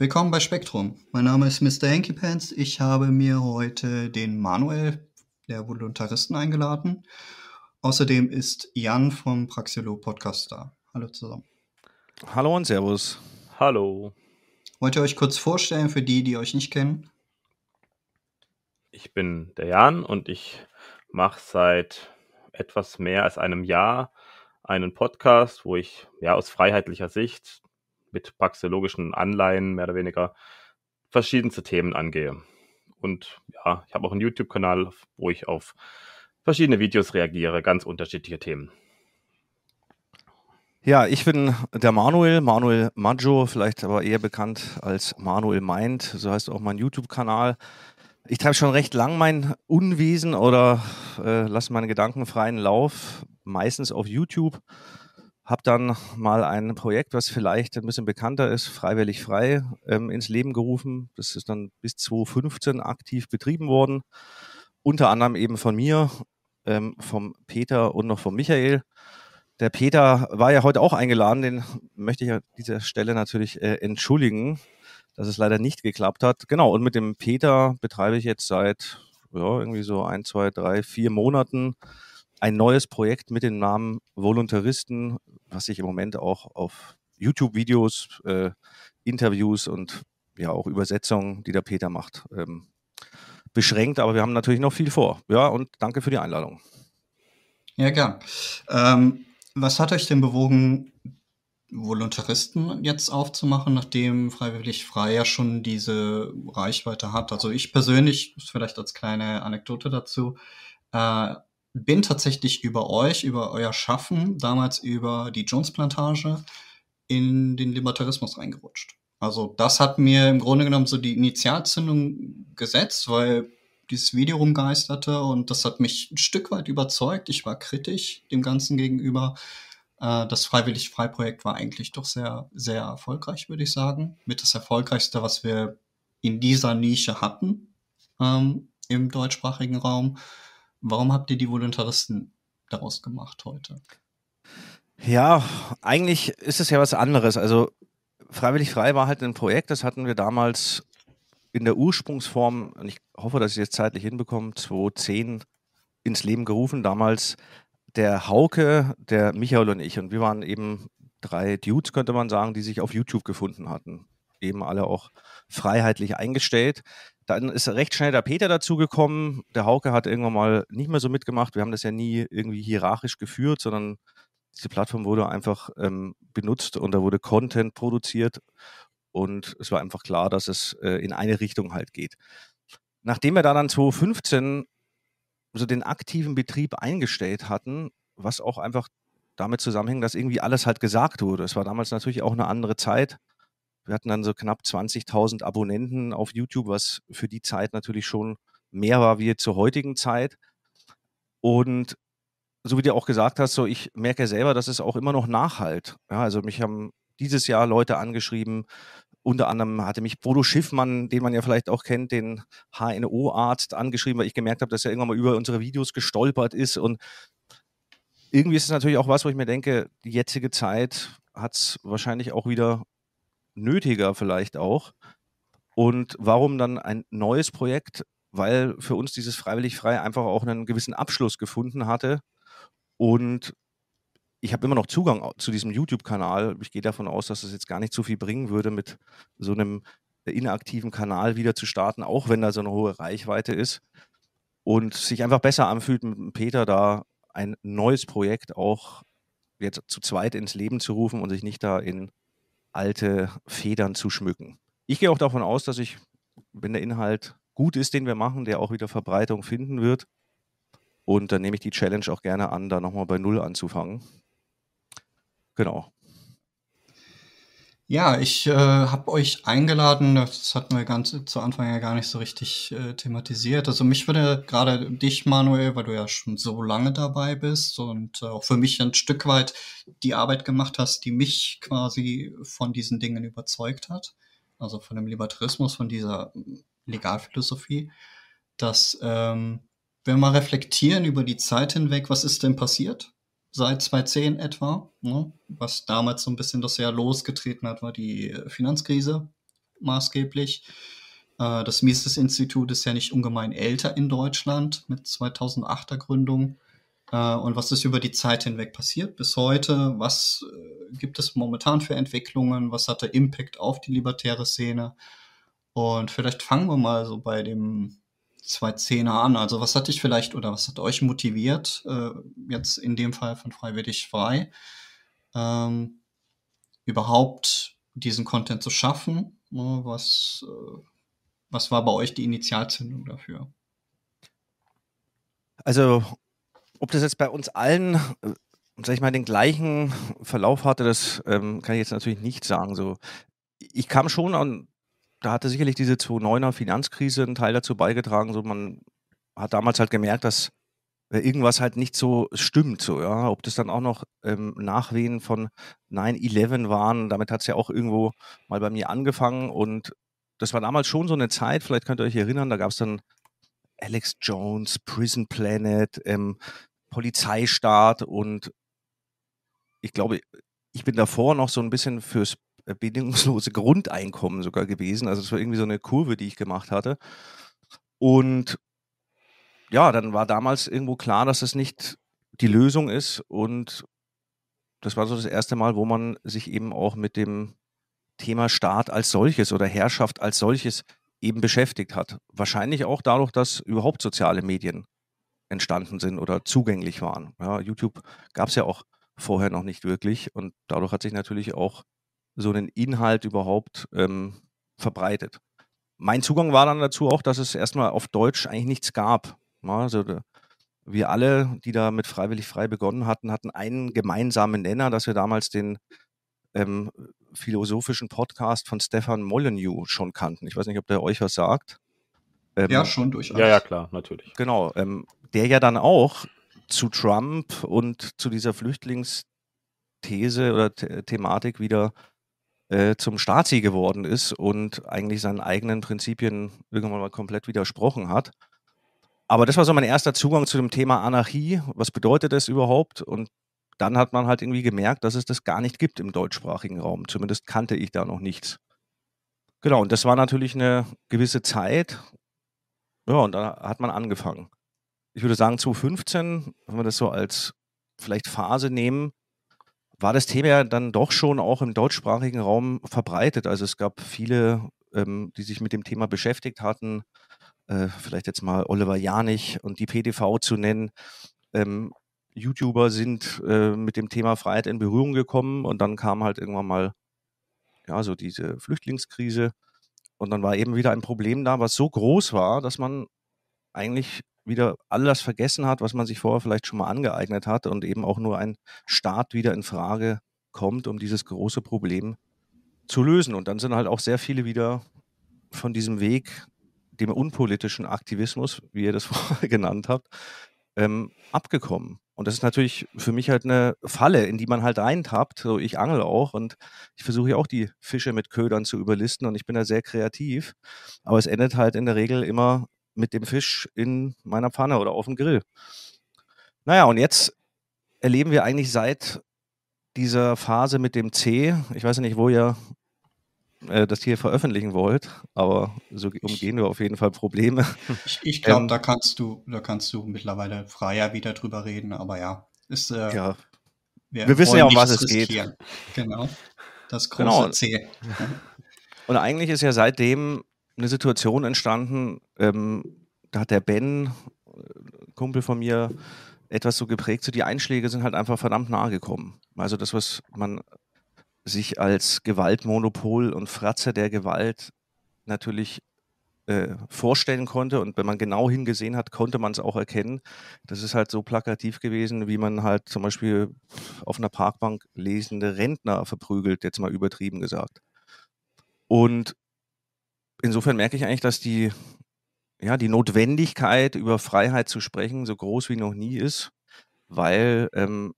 Willkommen bei Spektrum. Mein Name ist Mr. Hanky Pants. Ich habe mir heute den Manuel, der Voluntaristen, eingeladen. Außerdem ist Jan vom Praxilo Podcast da. Hallo zusammen. Hallo und Servus. Hallo. Wollt ihr euch kurz vorstellen für die, die euch nicht kennen? Ich bin der Jan und ich mache seit etwas mehr als einem Jahr einen Podcast, wo ich ja aus freiheitlicher Sicht mit praxeologischen Anleihen mehr oder weniger verschiedenste Themen angehe. Und ja, ich habe auch einen YouTube-Kanal, wo ich auf verschiedene Videos reagiere, ganz unterschiedliche Themen. Ja, ich bin der Manuel, Manuel Maggio, vielleicht aber eher bekannt als Manuel Meint, so heißt auch mein YouTube-Kanal. Ich treibe schon recht lang mein Unwesen oder äh, lasse meinen Gedanken freien Lauf, meistens auf YouTube. Habe dann mal ein Projekt, was vielleicht ein bisschen bekannter ist, freiwillig frei, ähm, ins Leben gerufen. Das ist dann bis 2015 aktiv betrieben worden. Unter anderem eben von mir, ähm, vom Peter und noch vom Michael. Der Peter war ja heute auch eingeladen, den möchte ich an dieser Stelle natürlich äh, entschuldigen, dass es leider nicht geklappt hat. Genau, und mit dem Peter betreibe ich jetzt seit ja, irgendwie so ein, zwei, drei, vier Monaten ein neues Projekt mit dem Namen Voluntaristen, was sich im Moment auch auf YouTube-Videos, äh, Interviews und ja auch Übersetzungen, die der Peter macht, ähm, beschränkt. Aber wir haben natürlich noch viel vor. Ja, und danke für die Einladung. Ja, gern. Ähm, was hat euch denn bewogen, Voluntaristen jetzt aufzumachen, nachdem Freiwillig Frei ja schon diese Reichweite hat? Also ich persönlich, vielleicht als kleine Anekdote dazu, äh, bin tatsächlich über euch, über euer Schaffen, damals über die Jones-Plantage in den Libertarismus reingerutscht. Also das hat mir im Grunde genommen so die Initialzündung gesetzt, weil dieses Video rumgeisterte und das hat mich ein Stück weit überzeugt. Ich war kritisch dem Ganzen gegenüber. Äh, das Freiwillig-Frei-Projekt war eigentlich doch sehr, sehr erfolgreich, würde ich sagen. Mit das erfolgreichste, was wir in dieser Nische hatten ähm, im deutschsprachigen Raum. Warum habt ihr die Voluntaristen daraus gemacht heute? Ja, eigentlich ist es ja was anderes. Also Freiwillig Frei war halt ein Projekt, das hatten wir damals in der Ursprungsform, und ich hoffe, dass ich es jetzt zeitlich hinbekomme, 2010 ins Leben gerufen. Damals der Hauke, der Michael und ich. Und wir waren eben drei Dudes, könnte man sagen, die sich auf YouTube gefunden hatten. Eben alle auch freiheitlich eingestellt. Dann ist recht schnell der Peter dazugekommen. Der Hauke hat irgendwann mal nicht mehr so mitgemacht. Wir haben das ja nie irgendwie hierarchisch geführt, sondern diese Plattform wurde einfach ähm, benutzt und da wurde Content produziert und es war einfach klar, dass es äh, in eine Richtung halt geht. Nachdem wir da dann 2015 so den aktiven Betrieb eingestellt hatten, was auch einfach damit zusammenhängt, dass irgendwie alles halt gesagt wurde. Es war damals natürlich auch eine andere Zeit. Wir hatten dann so knapp 20.000 Abonnenten auf YouTube, was für die Zeit natürlich schon mehr war wie zur heutigen Zeit. Und so wie du auch gesagt hast, so ich merke selber, dass es auch immer noch nachhalt. Ja, also mich haben dieses Jahr Leute angeschrieben, unter anderem hatte mich Bodo Schiffmann, den man ja vielleicht auch kennt, den HNO-Arzt, angeschrieben, weil ich gemerkt habe, dass er irgendwann mal über unsere Videos gestolpert ist. Und irgendwie ist es natürlich auch was, wo ich mir denke, die jetzige Zeit hat es wahrscheinlich auch wieder nötiger vielleicht auch. Und warum dann ein neues Projekt? Weil für uns dieses Freiwillig Frei einfach auch einen gewissen Abschluss gefunden hatte. Und ich habe immer noch Zugang zu diesem YouTube-Kanal. Ich gehe davon aus, dass es jetzt gar nicht so viel bringen würde, mit so einem inaktiven Kanal wieder zu starten, auch wenn da so eine hohe Reichweite ist. Und sich einfach besser anfühlt, mit Peter da ein neues Projekt auch jetzt zu zweit ins Leben zu rufen und sich nicht da in alte Federn zu schmücken. Ich gehe auch davon aus, dass ich, wenn der Inhalt gut ist, den wir machen, der auch wieder Verbreitung finden wird. Und dann nehme ich die Challenge auch gerne an, da nochmal bei Null anzufangen. Genau. Ja, ich äh, habe euch eingeladen, das hatten wir ganz zu Anfang ja gar nicht so richtig äh, thematisiert. Also mich würde gerade dich, Manuel, weil du ja schon so lange dabei bist und äh, auch für mich ein Stück weit die Arbeit gemacht hast, die mich quasi von diesen Dingen überzeugt hat. Also von dem Libertarismus, von dieser Legalphilosophie, dass ähm, wenn wir mal reflektieren über die Zeit hinweg, was ist denn passiert? Seit 2010 etwa. Ne? Was damals so ein bisschen das Jahr losgetreten hat, war die Finanzkrise. maßgeblich. Äh, das Mises-Institut ist ja nicht ungemein älter in Deutschland mit 2008er Gründung. Äh, und was ist über die Zeit hinweg passiert bis heute? Was äh, gibt es momentan für Entwicklungen? Was hat der Impact auf die libertäre Szene? Und vielleicht fangen wir mal so bei dem 210er an. Also was hat dich vielleicht oder was hat euch motiviert, äh, jetzt in dem Fall von Freiwillig Frei, ähm, überhaupt diesen Content zu schaffen? Ne, was, äh, was war bei euch die Initialzündung dafür? Also ob das jetzt bei uns allen, äh, sag ich mal, den gleichen Verlauf hatte, das ähm, kann ich jetzt natürlich nicht sagen. So, ich kam schon an, da hatte sicherlich diese 2009er Finanzkrise einen Teil dazu beigetragen. So, man hat damals halt gemerkt, dass äh, irgendwas halt nicht so stimmt. So, ja. Ob das dann auch noch ähm, Nachwehen von 9-11 waren, damit hat es ja auch irgendwo mal bei mir angefangen. Und das war damals schon so eine Zeit, vielleicht könnt ihr euch erinnern, da gab es dann Alex Jones, Prison Planet, ähm, Polizeistaat und ich glaube, ich bin davor noch so ein bisschen fürs bedingungslose Grundeinkommen sogar gewesen. Also es war irgendwie so eine Kurve, die ich gemacht hatte. Und ja, dann war damals irgendwo klar, dass es nicht die Lösung ist. Und das war so das erste Mal, wo man sich eben auch mit dem Thema Staat als solches oder Herrschaft als solches eben beschäftigt hat. Wahrscheinlich auch dadurch, dass überhaupt soziale Medien entstanden sind oder zugänglich waren. Ja, YouTube gab es ja auch vorher noch nicht wirklich und dadurch hat sich natürlich auch so ein Inhalt überhaupt ähm, verbreitet. Mein Zugang war dann dazu auch, dass es erstmal auf Deutsch eigentlich nichts gab. Also wir alle, die da mit Freiwillig Frei begonnen hatten, hatten einen gemeinsamen Nenner, dass wir damals den ähm, philosophischen Podcast von Stefan Molyneux schon kannten. Ich weiß nicht, ob der euch was sagt. Ähm, ja, schon durchaus. Ja, ja, klar, natürlich. Genau, ähm, der ja dann auch zu Trump und zu dieser Flüchtlingsthese oder The Thematik wieder äh, zum Stasi geworden ist und eigentlich seinen eigenen Prinzipien irgendwann mal komplett widersprochen hat. Aber das war so mein erster Zugang zu dem Thema Anarchie. Was bedeutet das überhaupt? Und dann hat man halt irgendwie gemerkt, dass es das gar nicht gibt im deutschsprachigen Raum. Zumindest kannte ich da noch nichts. Genau, und das war natürlich eine gewisse Zeit. Ja, und da hat man angefangen. Ich würde sagen, 2015, wenn wir das so als vielleicht Phase nehmen, war das Thema ja dann doch schon auch im deutschsprachigen Raum verbreitet. Also es gab viele, ähm, die sich mit dem Thema beschäftigt hatten. Äh, vielleicht jetzt mal Oliver Janich und die PDV zu nennen. Ähm, YouTuber sind äh, mit dem Thema Freiheit in Berührung gekommen und dann kam halt irgendwann mal ja so diese Flüchtlingskrise und dann war eben wieder ein Problem da, was so groß war, dass man eigentlich wieder alles vergessen hat, was man sich vorher vielleicht schon mal angeeignet hat und eben auch nur ein Staat wieder in Frage kommt, um dieses große Problem zu lösen. Und dann sind halt auch sehr viele wieder von diesem Weg, dem unpolitischen Aktivismus, wie ihr das vorher genannt habt, ähm, abgekommen. Und das ist natürlich für mich halt eine Falle, in die man halt reintappt. So, ich angel auch und ich versuche ja auch die Fische mit Ködern zu überlisten und ich bin da sehr kreativ. Aber es endet halt in der Regel immer mit dem Fisch in meiner Pfanne oder auf dem Grill. Naja, und jetzt erleben wir eigentlich seit dieser Phase mit dem C, ich weiß ja nicht, wo ihr äh, das hier veröffentlichen wollt, aber so umgehen wir auf jeden Fall Probleme. Ich, ich glaube, ähm, da kannst du, da kannst du mittlerweile freier wieder drüber reden, aber ja, ist äh, ja. Wir, wir wissen ja, um was es riskieren. geht. Genau. Das große genau. C. Und eigentlich ist ja seitdem eine Situation entstanden, ähm, da hat der Ben, äh, Kumpel von mir, etwas so geprägt, so die Einschläge sind halt einfach verdammt nahe gekommen. Also das, was man sich als Gewaltmonopol und Fratze der Gewalt natürlich äh, vorstellen konnte. Und wenn man genau hingesehen hat, konnte man es auch erkennen. Das ist halt so plakativ gewesen, wie man halt zum Beispiel auf einer Parkbank lesende Rentner verprügelt, jetzt mal übertrieben gesagt. Und insofern merke ich eigentlich, dass die, ja, die Notwendigkeit, über Freiheit zu sprechen, so groß wie noch nie ist, weil ähm,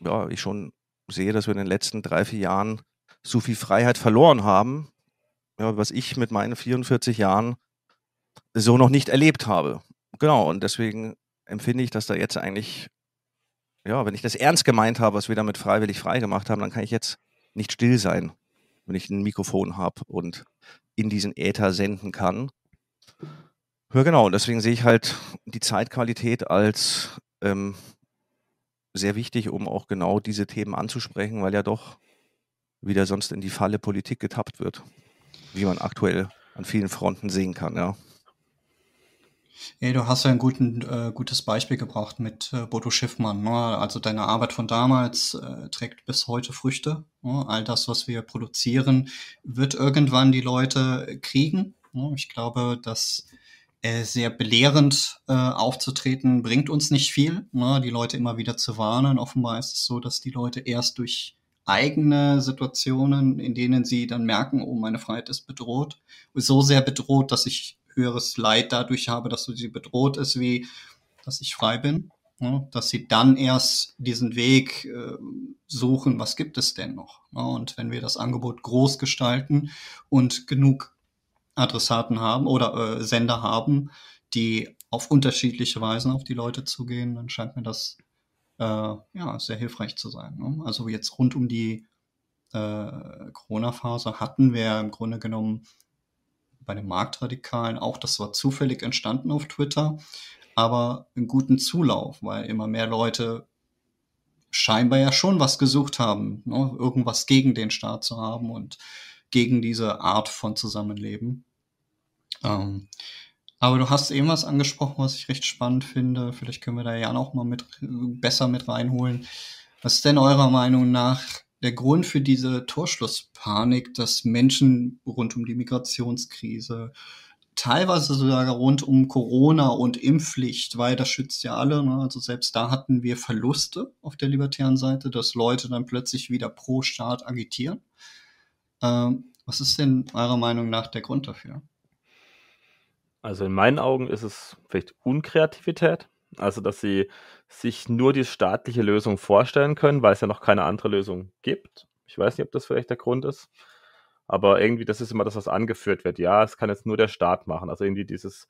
ja, ich schon sehe, dass wir in den letzten drei, vier Jahren so viel Freiheit verloren haben, ja, was ich mit meinen 44 Jahren so noch nicht erlebt habe. Genau, und deswegen empfinde ich, dass da jetzt eigentlich, ja, wenn ich das ernst gemeint habe, was wir damit freiwillig frei gemacht haben, dann kann ich jetzt nicht still sein, wenn ich ein Mikrofon habe und in diesen Äther senden kann. Ja, genau. Und deswegen sehe ich halt die Zeitqualität als ähm, sehr wichtig, um auch genau diese Themen anzusprechen, weil ja doch wieder sonst in die Falle Politik getappt wird, wie man aktuell an vielen Fronten sehen kann, ja. Ja, du hast ja ein guten, äh, gutes Beispiel gebracht mit äh, Bodo Schiffmann. Ne? Also deine Arbeit von damals äh, trägt bis heute Früchte. Ne? All das, was wir produzieren, wird irgendwann die Leute kriegen. Ne? Ich glaube, dass äh, sehr belehrend äh, aufzutreten bringt uns nicht viel. Ne? Die Leute immer wieder zu warnen. Offenbar ist es so, dass die Leute erst durch eigene Situationen, in denen sie dann merken, oh, meine Freiheit ist bedroht, so sehr bedroht, dass ich höheres Leid dadurch habe, dass sie bedroht ist, wie dass ich frei bin. Ne? Dass sie dann erst diesen Weg äh, suchen, was gibt es denn noch? Ne? Und wenn wir das Angebot groß gestalten und genug Adressaten haben oder äh, Sender haben, die auf unterschiedliche Weisen auf die Leute zugehen, dann scheint mir das äh, ja sehr hilfreich zu sein. Ne? Also jetzt rund um die äh, Corona-Phase hatten wir im Grunde genommen bei den Marktradikalen auch, das war zufällig entstanden auf Twitter, aber einen guten Zulauf, weil immer mehr Leute scheinbar ja schon was gesucht haben, ne? irgendwas gegen den Staat zu haben und gegen diese Art von Zusammenleben. Ähm, aber du hast eben was angesprochen, was ich recht spannend finde. Vielleicht können wir da ja auch mal mit, besser mit reinholen. Was ist denn eurer Meinung nach der Grund für diese Torschlusspanik, dass Menschen rund um die Migrationskrise, teilweise sogar rund um Corona und Impfpflicht, weil das schützt ja alle. Ne? Also selbst da hatten wir Verluste auf der libertären Seite, dass Leute dann plötzlich wieder pro Staat agitieren. Ähm, was ist denn eurer Meinung nach der Grund dafür? Also in meinen Augen ist es vielleicht Unkreativität. Also, dass sie sich nur die staatliche Lösung vorstellen können, weil es ja noch keine andere Lösung gibt. Ich weiß nicht, ob das vielleicht der Grund ist. Aber irgendwie, das ist immer das, was angeführt wird. Ja, es kann jetzt nur der Staat machen. Also irgendwie dieses,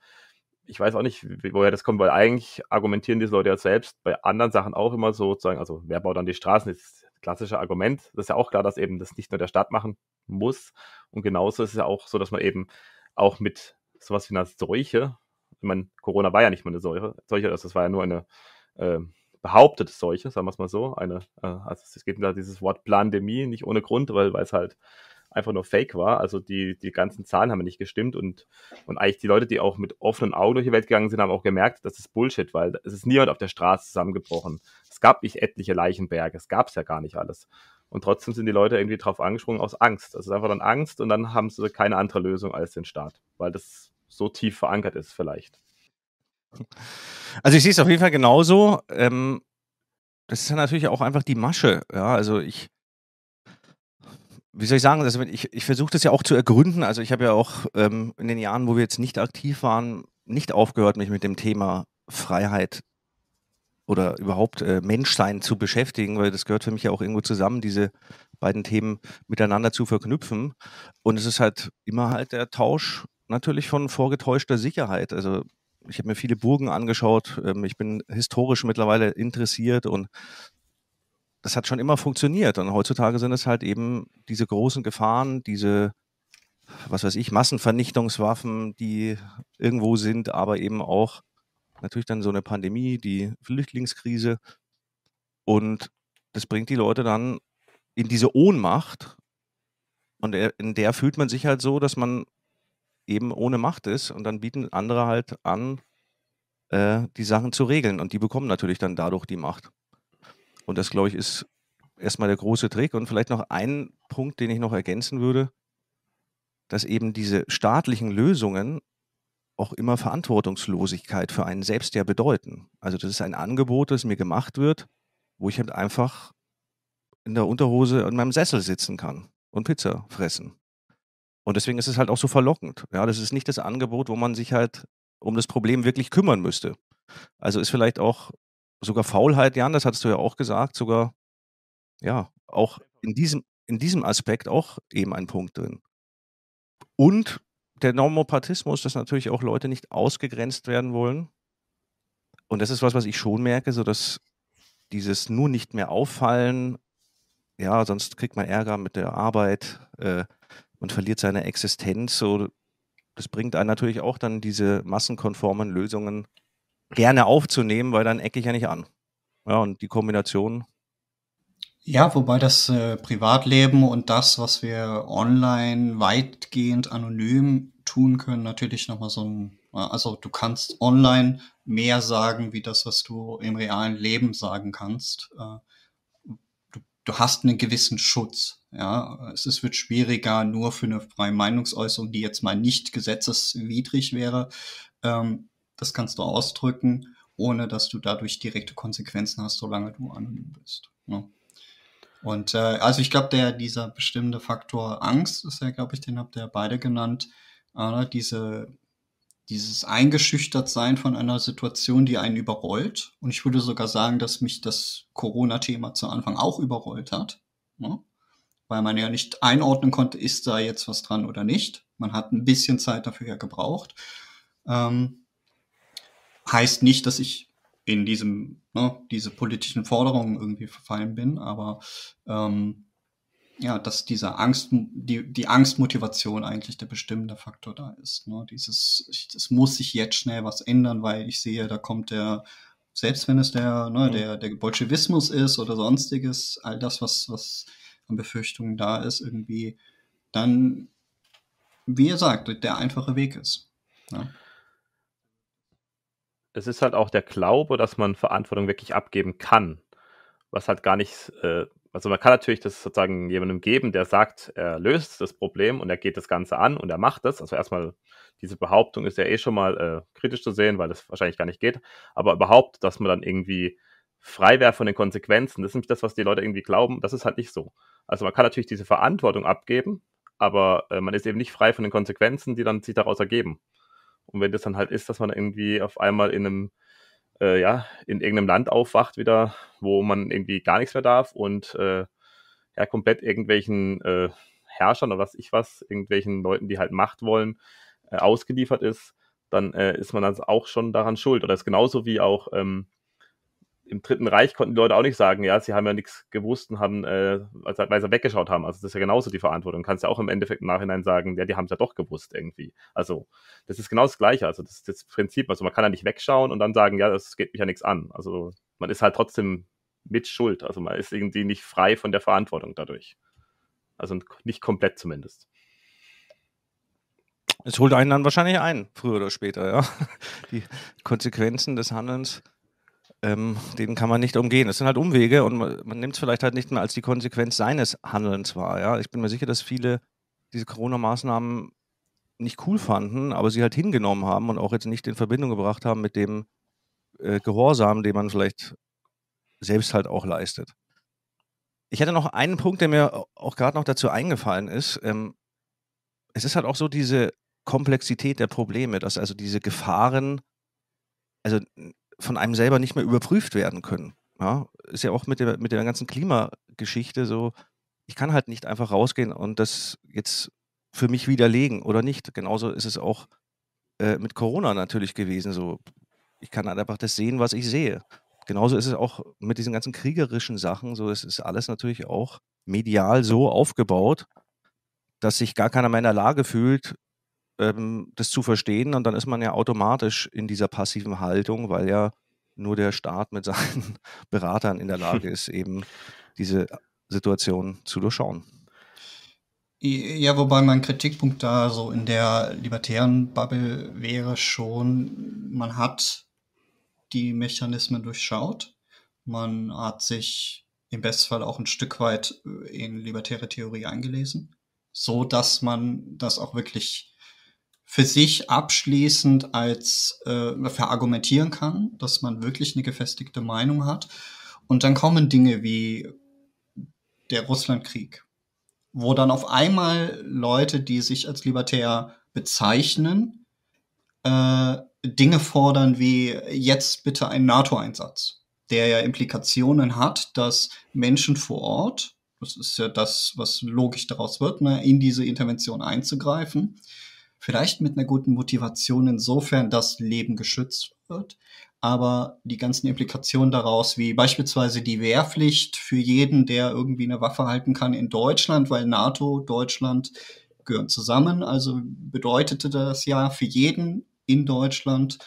ich weiß auch nicht, woher das kommt, weil eigentlich argumentieren diese Leute ja selbst bei anderen Sachen auch immer so, sozusagen, also wer baut dann die Straßen, das ist das klassische Argument. Das ist ja auch klar, dass eben das nicht nur der Staat machen muss. Und genauso ist es ja auch so, dass man eben auch mit sowas wie einer Seuche, ich meine, Corona war ja nicht mal eine Seuche, Seuche also das war ja nur eine äh, behauptete Seuche, sagen wir es mal so. Eine, äh, also es geht da dieses Wort Plandemie nicht ohne Grund, weil, es halt einfach nur Fake war. Also die, die ganzen Zahlen haben nicht gestimmt und, und eigentlich die Leute, die auch mit offenen Augen durch die Welt gegangen sind, haben auch gemerkt, das ist Bullshit, weil es ist niemand auf der Straße zusammengebrochen. Es gab nicht etliche Leichenberge, es gab es ja gar nicht alles. Und trotzdem sind die Leute irgendwie drauf angesprungen aus Angst. Also es ist einfach dann Angst und dann haben sie keine andere Lösung als den Staat, weil das so tief verankert ist vielleicht. Also ich sehe es auf jeden Fall genauso. Ähm, das ist ja natürlich auch einfach die Masche. Ja, also ich, wie soll ich sagen, also ich, ich versuche das ja auch zu ergründen. Also ich habe ja auch ähm, in den Jahren, wo wir jetzt nicht aktiv waren, nicht aufgehört, mich mit dem Thema Freiheit oder überhaupt äh, Menschsein zu beschäftigen, weil das gehört für mich ja auch irgendwo zusammen, diese beiden Themen miteinander zu verknüpfen. Und es ist halt immer halt der Tausch natürlich von vorgetäuschter Sicherheit. Also ich habe mir viele Burgen angeschaut. Ähm, ich bin historisch mittlerweile interessiert und das hat schon immer funktioniert. Und heutzutage sind es halt eben diese großen Gefahren, diese, was weiß ich, Massenvernichtungswaffen, die irgendwo sind, aber eben auch natürlich dann so eine Pandemie, die Flüchtlingskrise. Und das bringt die Leute dann in diese Ohnmacht. Und in der fühlt man sich halt so, dass man eben ohne Macht ist und dann bieten andere halt an, äh, die Sachen zu regeln und die bekommen natürlich dann dadurch die Macht. Und das, glaube ich, ist erstmal der große Trick. Und vielleicht noch ein Punkt, den ich noch ergänzen würde, dass eben diese staatlichen Lösungen auch immer Verantwortungslosigkeit für einen selbst ja bedeuten. Also das ist ein Angebot, das mir gemacht wird, wo ich halt einfach in der Unterhose in meinem Sessel sitzen kann und Pizza fressen. Und deswegen ist es halt auch so verlockend. Ja, das ist nicht das Angebot, wo man sich halt um das Problem wirklich kümmern müsste. Also ist vielleicht auch sogar Faulheit, Jan, das hattest du ja auch gesagt, sogar, ja, auch in diesem, in diesem Aspekt auch eben ein Punkt drin. Und der Normopathismus, dass natürlich auch Leute nicht ausgegrenzt werden wollen. Und das ist was, was ich schon merke, so dass dieses nur nicht mehr auffallen, ja, sonst kriegt man Ärger mit der Arbeit, äh, man verliert seine Existenz. So, das bringt einen natürlich auch dann diese massenkonformen Lösungen gerne aufzunehmen, weil dann ecke ich ja nicht an. Ja, und die Kombination. Ja, wobei das äh, Privatleben und das, was wir online weitgehend anonym tun können, natürlich nochmal so ein, also du kannst online mehr sagen, wie das, was du im realen Leben sagen kannst. Äh, du, du hast einen gewissen Schutz. Ja, es wird schwieriger, nur für eine freie Meinungsäußerung, die jetzt mal nicht gesetzeswidrig wäre, ähm, das kannst du ausdrücken, ohne dass du dadurch direkte Konsequenzen hast, solange du anonym bist. Ne? Und äh, also ich glaube, der dieser bestimmte Faktor Angst ist ja, glaube ich, den habt ihr beide genannt. Äh, diese dieses eingeschüchtert sein von einer Situation, die einen überrollt. Und ich würde sogar sagen, dass mich das Corona-Thema zu Anfang auch überrollt hat. Ne? Weil man ja nicht einordnen konnte, ist da jetzt was dran oder nicht. Man hat ein bisschen Zeit dafür ja gebraucht. Ähm, heißt nicht, dass ich in diesem, ne, diese politischen Forderungen irgendwie verfallen bin, aber ähm, ja, dass diese Angst, die, die Angstmotivation eigentlich der bestimmende Faktor da ist. Ne? Dieses, es muss sich jetzt schnell was ändern, weil ich sehe, da kommt der, selbst wenn es der, ne, mhm. der, der Bolschewismus ist oder sonstiges, all das, was, was an Befürchtungen da ist, irgendwie, dann, wie ihr sagt, der einfache Weg ist. Ne? es ist halt auch der Glaube, dass man Verantwortung wirklich abgeben kann. Was halt gar nicht, äh, also man kann natürlich das sozusagen jemandem geben, der sagt, er löst das Problem und er geht das Ganze an und er macht das. Also erstmal, diese Behauptung ist ja eh schon mal äh, kritisch zu sehen, weil das wahrscheinlich gar nicht geht. Aber überhaupt, dass man dann irgendwie frei wäre von den Konsequenzen, das ist nämlich das, was die Leute irgendwie glauben, das ist halt nicht so. Also man kann natürlich diese Verantwortung abgeben, aber äh, man ist eben nicht frei von den Konsequenzen, die dann sich daraus ergeben. Und wenn das dann halt ist, dass man irgendwie auf einmal in einem, äh, ja, in irgendeinem Land aufwacht wieder, wo man irgendwie gar nichts mehr darf und äh, ja, komplett irgendwelchen äh, Herrschern oder was ich was, irgendwelchen Leuten, die halt Macht wollen, äh, ausgeliefert ist, dann äh, ist man dann auch schon daran schuld. Oder ist genauso wie auch ähm, im Dritten Reich konnten die Leute auch nicht sagen, ja, sie haben ja nichts gewusst und haben, äh, weil sie weggeschaut haben. Also das ist ja genauso die Verantwortung. Du kannst ja auch im Endeffekt im Nachhinein sagen, ja, die haben es ja doch gewusst irgendwie. Also das ist genau das Gleiche. Also das ist das Prinzip. Also man kann ja nicht wegschauen und dann sagen, ja, das geht mich ja nichts an. Also man ist halt trotzdem mit Schuld. Also man ist irgendwie nicht frei von der Verantwortung dadurch. Also nicht komplett zumindest. Es holt einen dann wahrscheinlich ein, früher oder später, ja. Die Konsequenzen des Handelns ähm, denen kann man nicht umgehen. Es sind halt Umwege und man, man nimmt es vielleicht halt nicht mehr als die Konsequenz seines Handelns wahr. Ja? Ich bin mir sicher, dass viele diese Corona-Maßnahmen nicht cool fanden, aber sie halt hingenommen haben und auch jetzt nicht in Verbindung gebracht haben mit dem äh, Gehorsam, den man vielleicht selbst halt auch leistet. Ich hätte noch einen Punkt, der mir auch gerade noch dazu eingefallen ist. Ähm, es ist halt auch so diese Komplexität der Probleme, dass also diese Gefahren, also von einem selber nicht mehr überprüft werden können. Ja, ist ja auch mit der, mit der ganzen Klimageschichte so, ich kann halt nicht einfach rausgehen und das jetzt für mich widerlegen oder nicht. Genauso ist es auch äh, mit Corona natürlich gewesen. So, ich kann halt einfach das sehen, was ich sehe. Genauso ist es auch mit diesen ganzen kriegerischen Sachen. So, es ist alles natürlich auch medial so aufgebaut, dass sich gar keiner mehr in der Lage fühlt, ähm, das zu verstehen und dann ist man ja automatisch in dieser passiven Haltung, weil ja nur der Staat mit seinen Beratern in der Lage ist, eben diese Situation zu durchschauen. Ja, wobei mein Kritikpunkt da so in der libertären Bubble wäre schon, man hat die Mechanismen durchschaut. Man hat sich im Bestfall auch ein Stück weit in libertäre Theorie eingelesen, so dass man das auch wirklich für sich abschließend als äh, verargumentieren kann, dass man wirklich eine gefestigte Meinung hat. Und dann kommen Dinge wie der Russlandkrieg, wo dann auf einmal Leute, die sich als libertär bezeichnen, äh, Dinge fordern wie jetzt bitte ein NATO-Einsatz, der ja Implikationen hat, dass Menschen vor Ort, das ist ja das, was logisch daraus wird, ne, in diese Intervention einzugreifen, Vielleicht mit einer guten Motivation insofern, dass Leben geschützt wird, aber die ganzen Implikationen daraus, wie beispielsweise die Wehrpflicht für jeden, der irgendwie eine Waffe halten kann in Deutschland, weil NATO Deutschland gehören zusammen. Also bedeutete das ja für jeden in Deutschland,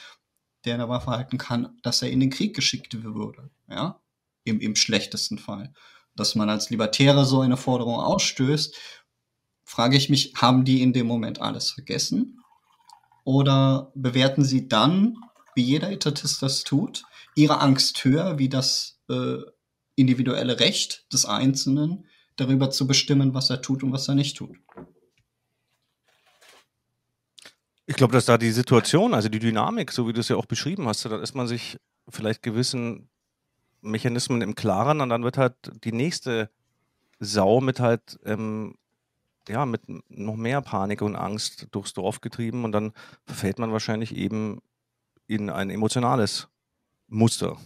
der eine Waffe halten kann, dass er in den Krieg geschickt würde. Ja, im, im schlechtesten Fall. Dass man als Libertärer so eine Forderung ausstößt, frage ich mich, haben die in dem Moment alles vergessen? Oder bewerten sie dann, wie jeder Etatist das tut, ihre Angst höher, wie das äh, individuelle Recht des Einzelnen, darüber zu bestimmen, was er tut und was er nicht tut? Ich glaube, dass da die Situation, also die Dynamik, so wie du es ja auch beschrieben hast, da ist man sich vielleicht gewissen Mechanismen im Klaren und dann wird halt die nächste Sau mit halt, ähm, ja, mit noch mehr Panik und Angst durchs Dorf getrieben und dann verfällt man wahrscheinlich eben in ein emotionales Muster.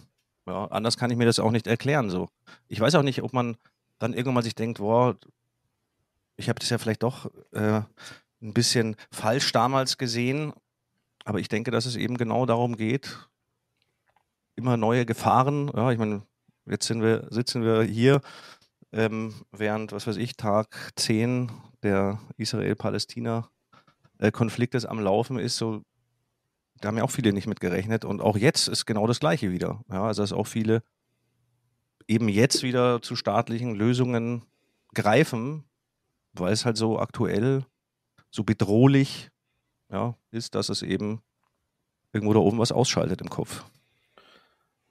Ja, anders kann ich mir das auch nicht erklären so. Ich weiß auch nicht, ob man dann irgendwann sich denkt, boah, ich habe das ja vielleicht doch äh, ein bisschen falsch damals gesehen, aber ich denke, dass es eben genau darum geht, immer neue Gefahren. Ja, ich meine, jetzt wir, sitzen wir hier, ähm, während, was weiß ich, Tag 10 der Israel-Palästina-Konfliktes am Laufen ist. So, da haben ja auch viele nicht mitgerechnet. Und auch jetzt ist genau das Gleiche wieder. Ja, also, dass auch viele eben jetzt wieder zu staatlichen Lösungen greifen, weil es halt so aktuell, so bedrohlich ja, ist, dass es eben irgendwo da oben was ausschaltet im Kopf.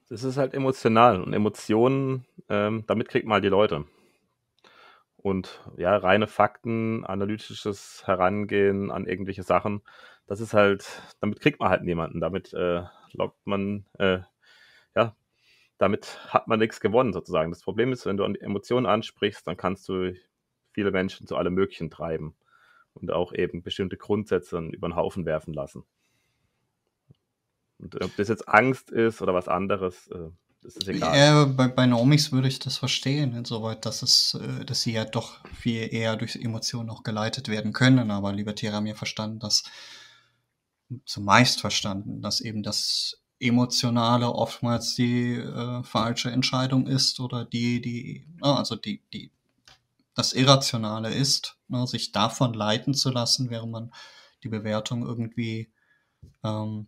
Das ist halt emotional und Emotionen, ähm, damit kriegt man halt die Leute. Und ja, reine Fakten, analytisches Herangehen an irgendwelche Sachen, das ist halt, damit kriegt man halt niemanden. Damit äh, lockt man, äh, ja, damit hat man nichts gewonnen sozusagen. Das Problem ist, wenn du Emotionen ansprichst, dann kannst du viele Menschen zu allem Möglichen treiben und auch eben bestimmte Grundsätze über den Haufen werfen lassen. Und ob das jetzt Angst ist oder was anderes, äh, das ist egal. Ja, bei, bei Naomis würde ich das verstehen, insoweit, dass es, äh, dass sie ja doch viel eher durch Emotionen auch geleitet werden können. Aber Libertäre haben ja verstanden, dass zumeist verstanden, dass eben das Emotionale oftmals die äh, falsche Entscheidung ist oder die, die, also die, die, das Irrationale ist, ne, sich davon leiten zu lassen, während man die Bewertung irgendwie ähm,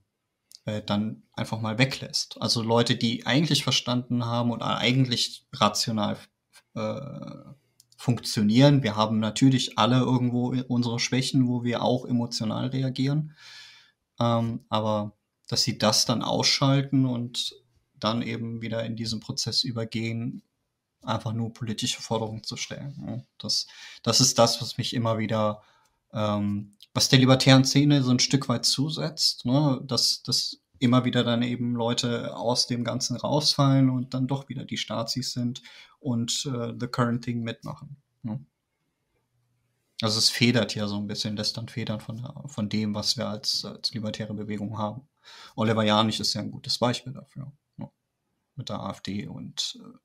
äh, dann einfach mal weglässt. Also Leute, die eigentlich verstanden haben und eigentlich rational äh, funktionieren. Wir haben natürlich alle irgendwo unsere Schwächen, wo wir auch emotional reagieren. Ähm, aber dass sie das dann ausschalten und dann eben wieder in diesen Prozess übergehen, einfach nur politische Forderungen zu stellen. Das, das ist das, was mich immer wieder ähm, was der libertären Szene so ein Stück weit zusetzt, ne? dass, dass immer wieder dann eben Leute aus dem Ganzen rausfallen und dann doch wieder die Stazis sind und äh, The Current Thing mitmachen. Ne? Also es federt ja so ein bisschen, lässt dann federn von, von dem, was wir als, als libertäre Bewegung haben. Oliver Janich ist ja ein gutes Beispiel dafür. Ne? Mit der AfD und äh,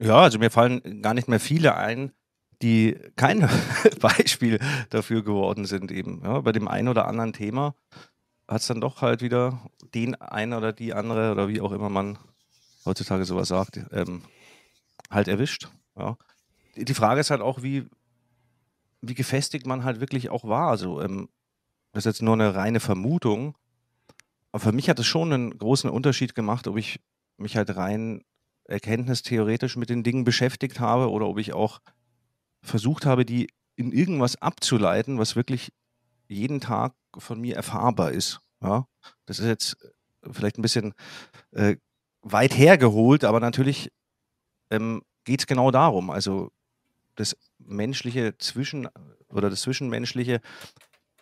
ja, also mir fallen gar nicht mehr viele ein, die kein Beispiel dafür geworden sind, eben. Ja, bei dem einen oder anderen Thema hat es dann doch halt wieder den einen oder die andere oder wie auch immer man heutzutage sowas sagt, ähm, halt erwischt. Ja. Die Frage ist halt auch, wie, wie gefestigt man halt wirklich auch war. Also, ähm, das ist jetzt nur eine reine Vermutung. Aber für mich hat es schon einen großen Unterschied gemacht, ob ich mich halt rein erkenntnistheoretisch mit den Dingen beschäftigt habe oder ob ich auch versucht habe, die in irgendwas abzuleiten, was wirklich jeden Tag von mir erfahrbar ist. Ja, das ist jetzt äh, vielleicht ein bisschen äh, weit hergeholt, aber natürlich ähm, geht es genau darum. Also das menschliche Zwischen oder das Zwischenmenschliche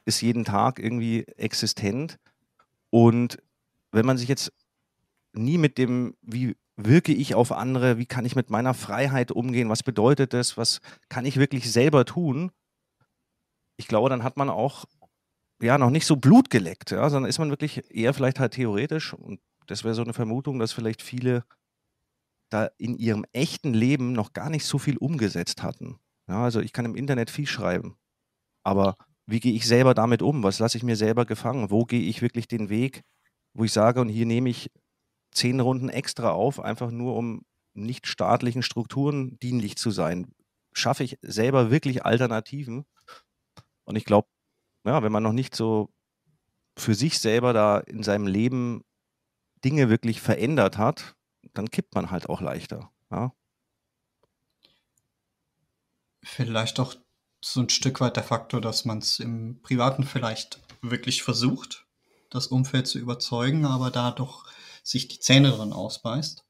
ist jeden Tag irgendwie existent. Und wenn man sich jetzt nie mit dem, wie wirke ich auf andere, wie kann ich mit meiner Freiheit umgehen, was bedeutet das, was kann ich wirklich selber tun, ich glaube, dann hat man auch ja noch nicht so Blut geleckt, ja, sondern ist man wirklich eher vielleicht halt theoretisch und das wäre so eine Vermutung, dass vielleicht viele da in ihrem echten Leben noch gar nicht so viel umgesetzt hatten. Ja, also ich kann im Internet viel schreiben, aber wie gehe ich selber damit um? Was lasse ich mir selber gefangen? Wo gehe ich wirklich den Weg, wo ich sage, und hier nehme ich zehn Runden extra auf, einfach nur um nicht staatlichen Strukturen dienlich zu sein? Schaffe ich selber wirklich Alternativen? Und ich glaube, ja, wenn man noch nicht so für sich selber da in seinem Leben Dinge wirklich verändert hat, dann kippt man halt auch leichter. Ja? Vielleicht auch so ein Stück weit der Faktor, dass man es im Privaten vielleicht wirklich versucht, das Umfeld zu überzeugen, aber da doch sich die Zähne drin ausbeißt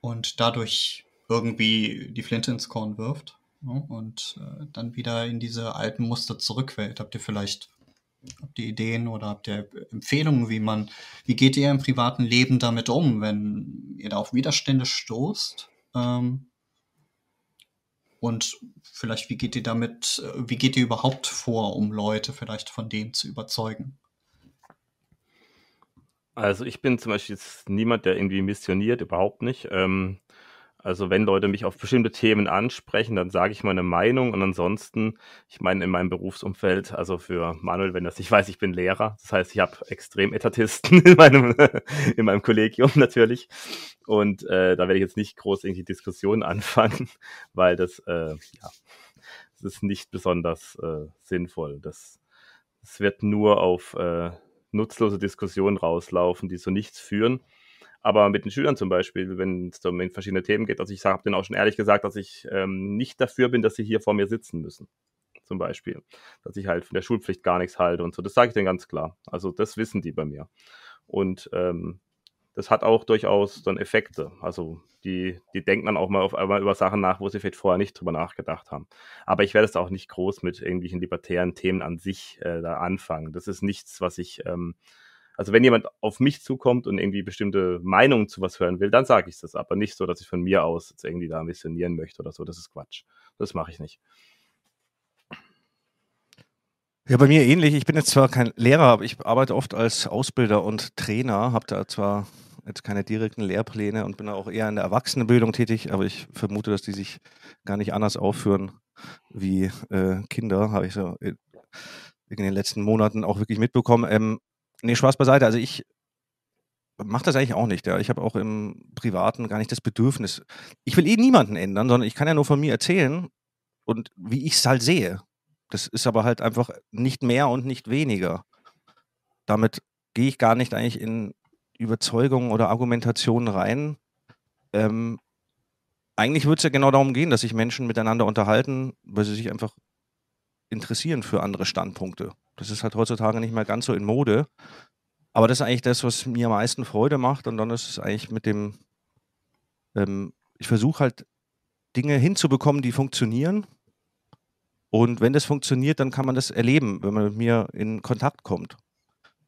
und dadurch irgendwie die Flinte ins Korn wirft ja, und äh, dann wieder in diese alten Muster zurückfällt. Habt ihr vielleicht habt ihr Ideen oder habt ihr Empfehlungen, wie man, wie geht ihr im privaten Leben damit um, wenn ihr da auf Widerstände stoßt? Ähm, und vielleicht, wie geht ihr damit, wie geht ihr überhaupt vor, um Leute vielleicht von dem zu überzeugen? Also ich bin zum Beispiel jetzt niemand, der irgendwie missioniert, überhaupt nicht. Ähm, also wenn Leute mich auf bestimmte Themen ansprechen, dann sage ich meine Meinung und ansonsten, ich meine in meinem Berufsumfeld, also für Manuel, wenn das nicht weiß, ich bin Lehrer, das heißt, ich habe extrem Etatisten in meinem, in meinem Kollegium natürlich und äh, da werde ich jetzt nicht groß irgendwie Diskussionen anfangen, weil das, äh, ja, das ist nicht besonders äh, sinnvoll. Das, das wird nur auf äh, nutzlose Diskussionen rauslaufen, die zu nichts führen. Aber mit den Schülern zum Beispiel, wenn es um verschiedene Themen geht, also ich habe denen auch schon ehrlich gesagt, dass ich ähm, nicht dafür bin, dass sie hier vor mir sitzen müssen. Zum Beispiel. Dass ich halt von der Schulpflicht gar nichts halte und so. Das sage ich denen ganz klar. Also das wissen die bei mir. Und ähm, das hat auch durchaus dann Effekte. Also die, die denken dann auch mal auf einmal über Sachen nach, wo sie vielleicht vorher nicht drüber nachgedacht haben. Aber ich werde es auch nicht groß mit irgendwelchen libertären Themen an sich äh, da anfangen. Das ist nichts, was ich ähm, also wenn jemand auf mich zukommt und irgendwie bestimmte Meinungen zu was hören will, dann sage ich das, aber nicht so, dass ich von mir aus jetzt irgendwie da missionieren möchte oder so. Das ist Quatsch. Das mache ich nicht. Ja, bei mir ähnlich. Ich bin jetzt zwar kein Lehrer, aber ich arbeite oft als Ausbilder und Trainer, habe da zwar jetzt keine direkten Lehrpläne und bin auch eher in der Erwachsenenbildung tätig, aber ich vermute, dass die sich gar nicht anders aufführen wie äh, Kinder, habe ich so in den letzten Monaten auch wirklich mitbekommen. Ähm, Nee, Spaß beiseite. Also ich mache das eigentlich auch nicht. Ja. Ich habe auch im Privaten gar nicht das Bedürfnis. Ich will eh niemanden ändern, sondern ich kann ja nur von mir erzählen und wie ich es halt sehe. Das ist aber halt einfach nicht mehr und nicht weniger. Damit gehe ich gar nicht eigentlich in Überzeugungen oder Argumentationen rein. Ähm, eigentlich würde es ja genau darum gehen, dass sich Menschen miteinander unterhalten, weil sie sich einfach interessieren für andere Standpunkte. Das ist halt heutzutage nicht mehr ganz so in Mode. Aber das ist eigentlich das, was mir am meisten Freude macht. Und dann ist es eigentlich mit dem, ähm, ich versuche halt Dinge hinzubekommen, die funktionieren. Und wenn das funktioniert, dann kann man das erleben, wenn man mit mir in Kontakt kommt.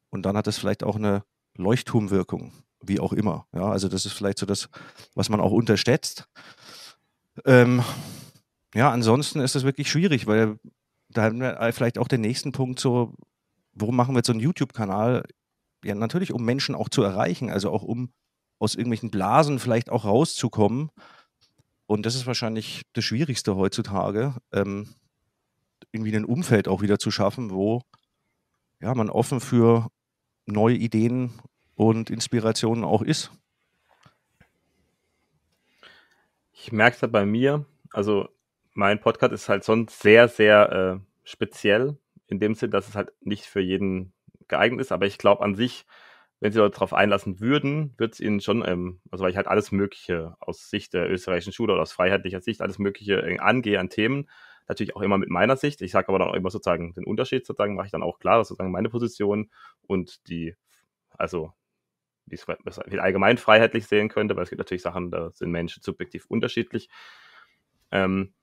Und dann hat das vielleicht auch eine Leuchtturmwirkung, wie auch immer. Ja, also das ist vielleicht so das, was man auch unterschätzt. Ähm, ja, ansonsten ist es wirklich schwierig, weil da haben wir vielleicht auch den nächsten Punkt so, warum machen wir jetzt so einen YouTube-Kanal? Ja, natürlich, um Menschen auch zu erreichen, also auch um aus irgendwelchen Blasen vielleicht auch rauszukommen. Und das ist wahrscheinlich das Schwierigste heutzutage, ähm, irgendwie ein Umfeld auch wieder zu schaffen, wo ja, man offen für neue Ideen und Inspirationen auch ist. Ich merke es ja bei mir, also mein Podcast ist halt sonst sehr, sehr äh, speziell, in dem Sinn, dass es halt nicht für jeden geeignet ist, aber ich glaube an sich, wenn sie darauf einlassen würden, wird es ihnen schon, ähm, also weil ich halt alles Mögliche aus Sicht der österreichischen Schule oder aus freiheitlicher Sicht alles Mögliche äh, angehe an Themen, natürlich auch immer mit meiner Sicht. Ich sage aber dann auch immer sozusagen den Unterschied, sozusagen mache ich dann auch klar, sozusagen meine Position und die, also wie es allgemein freiheitlich sehen könnte, weil es gibt natürlich Sachen, da sind Menschen subjektiv unterschiedlich. Ähm,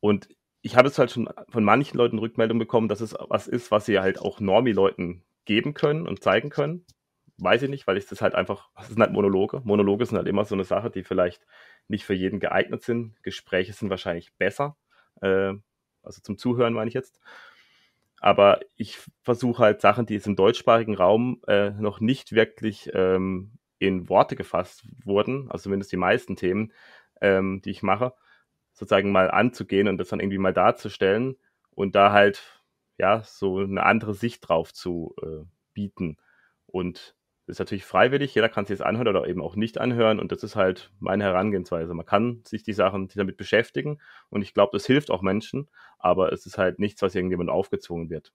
und ich habe es halt schon von manchen Leuten Rückmeldung bekommen, dass es was ist, was sie halt auch Normi-Leuten geben können und zeigen können. Weiß ich nicht, weil ich das halt einfach, das sind halt Monologe. Monologe sind halt immer so eine Sache, die vielleicht nicht für jeden geeignet sind. Gespräche sind wahrscheinlich besser. Äh, also zum Zuhören meine ich jetzt. Aber ich versuche halt Sachen, die jetzt im deutschsprachigen Raum äh, noch nicht wirklich ähm, in Worte gefasst wurden, also zumindest die meisten Themen, ähm, die ich mache, sozusagen mal anzugehen und das dann irgendwie mal darzustellen und da halt ja so eine andere Sicht drauf zu äh, bieten. Und Das ist natürlich freiwillig, jeder kann sich das anhören oder eben auch nicht anhören und das ist halt meine Herangehensweise. Man kann sich die Sachen damit beschäftigen und ich glaube, das hilft auch Menschen, aber es ist halt nichts, was irgendjemand aufgezwungen wird.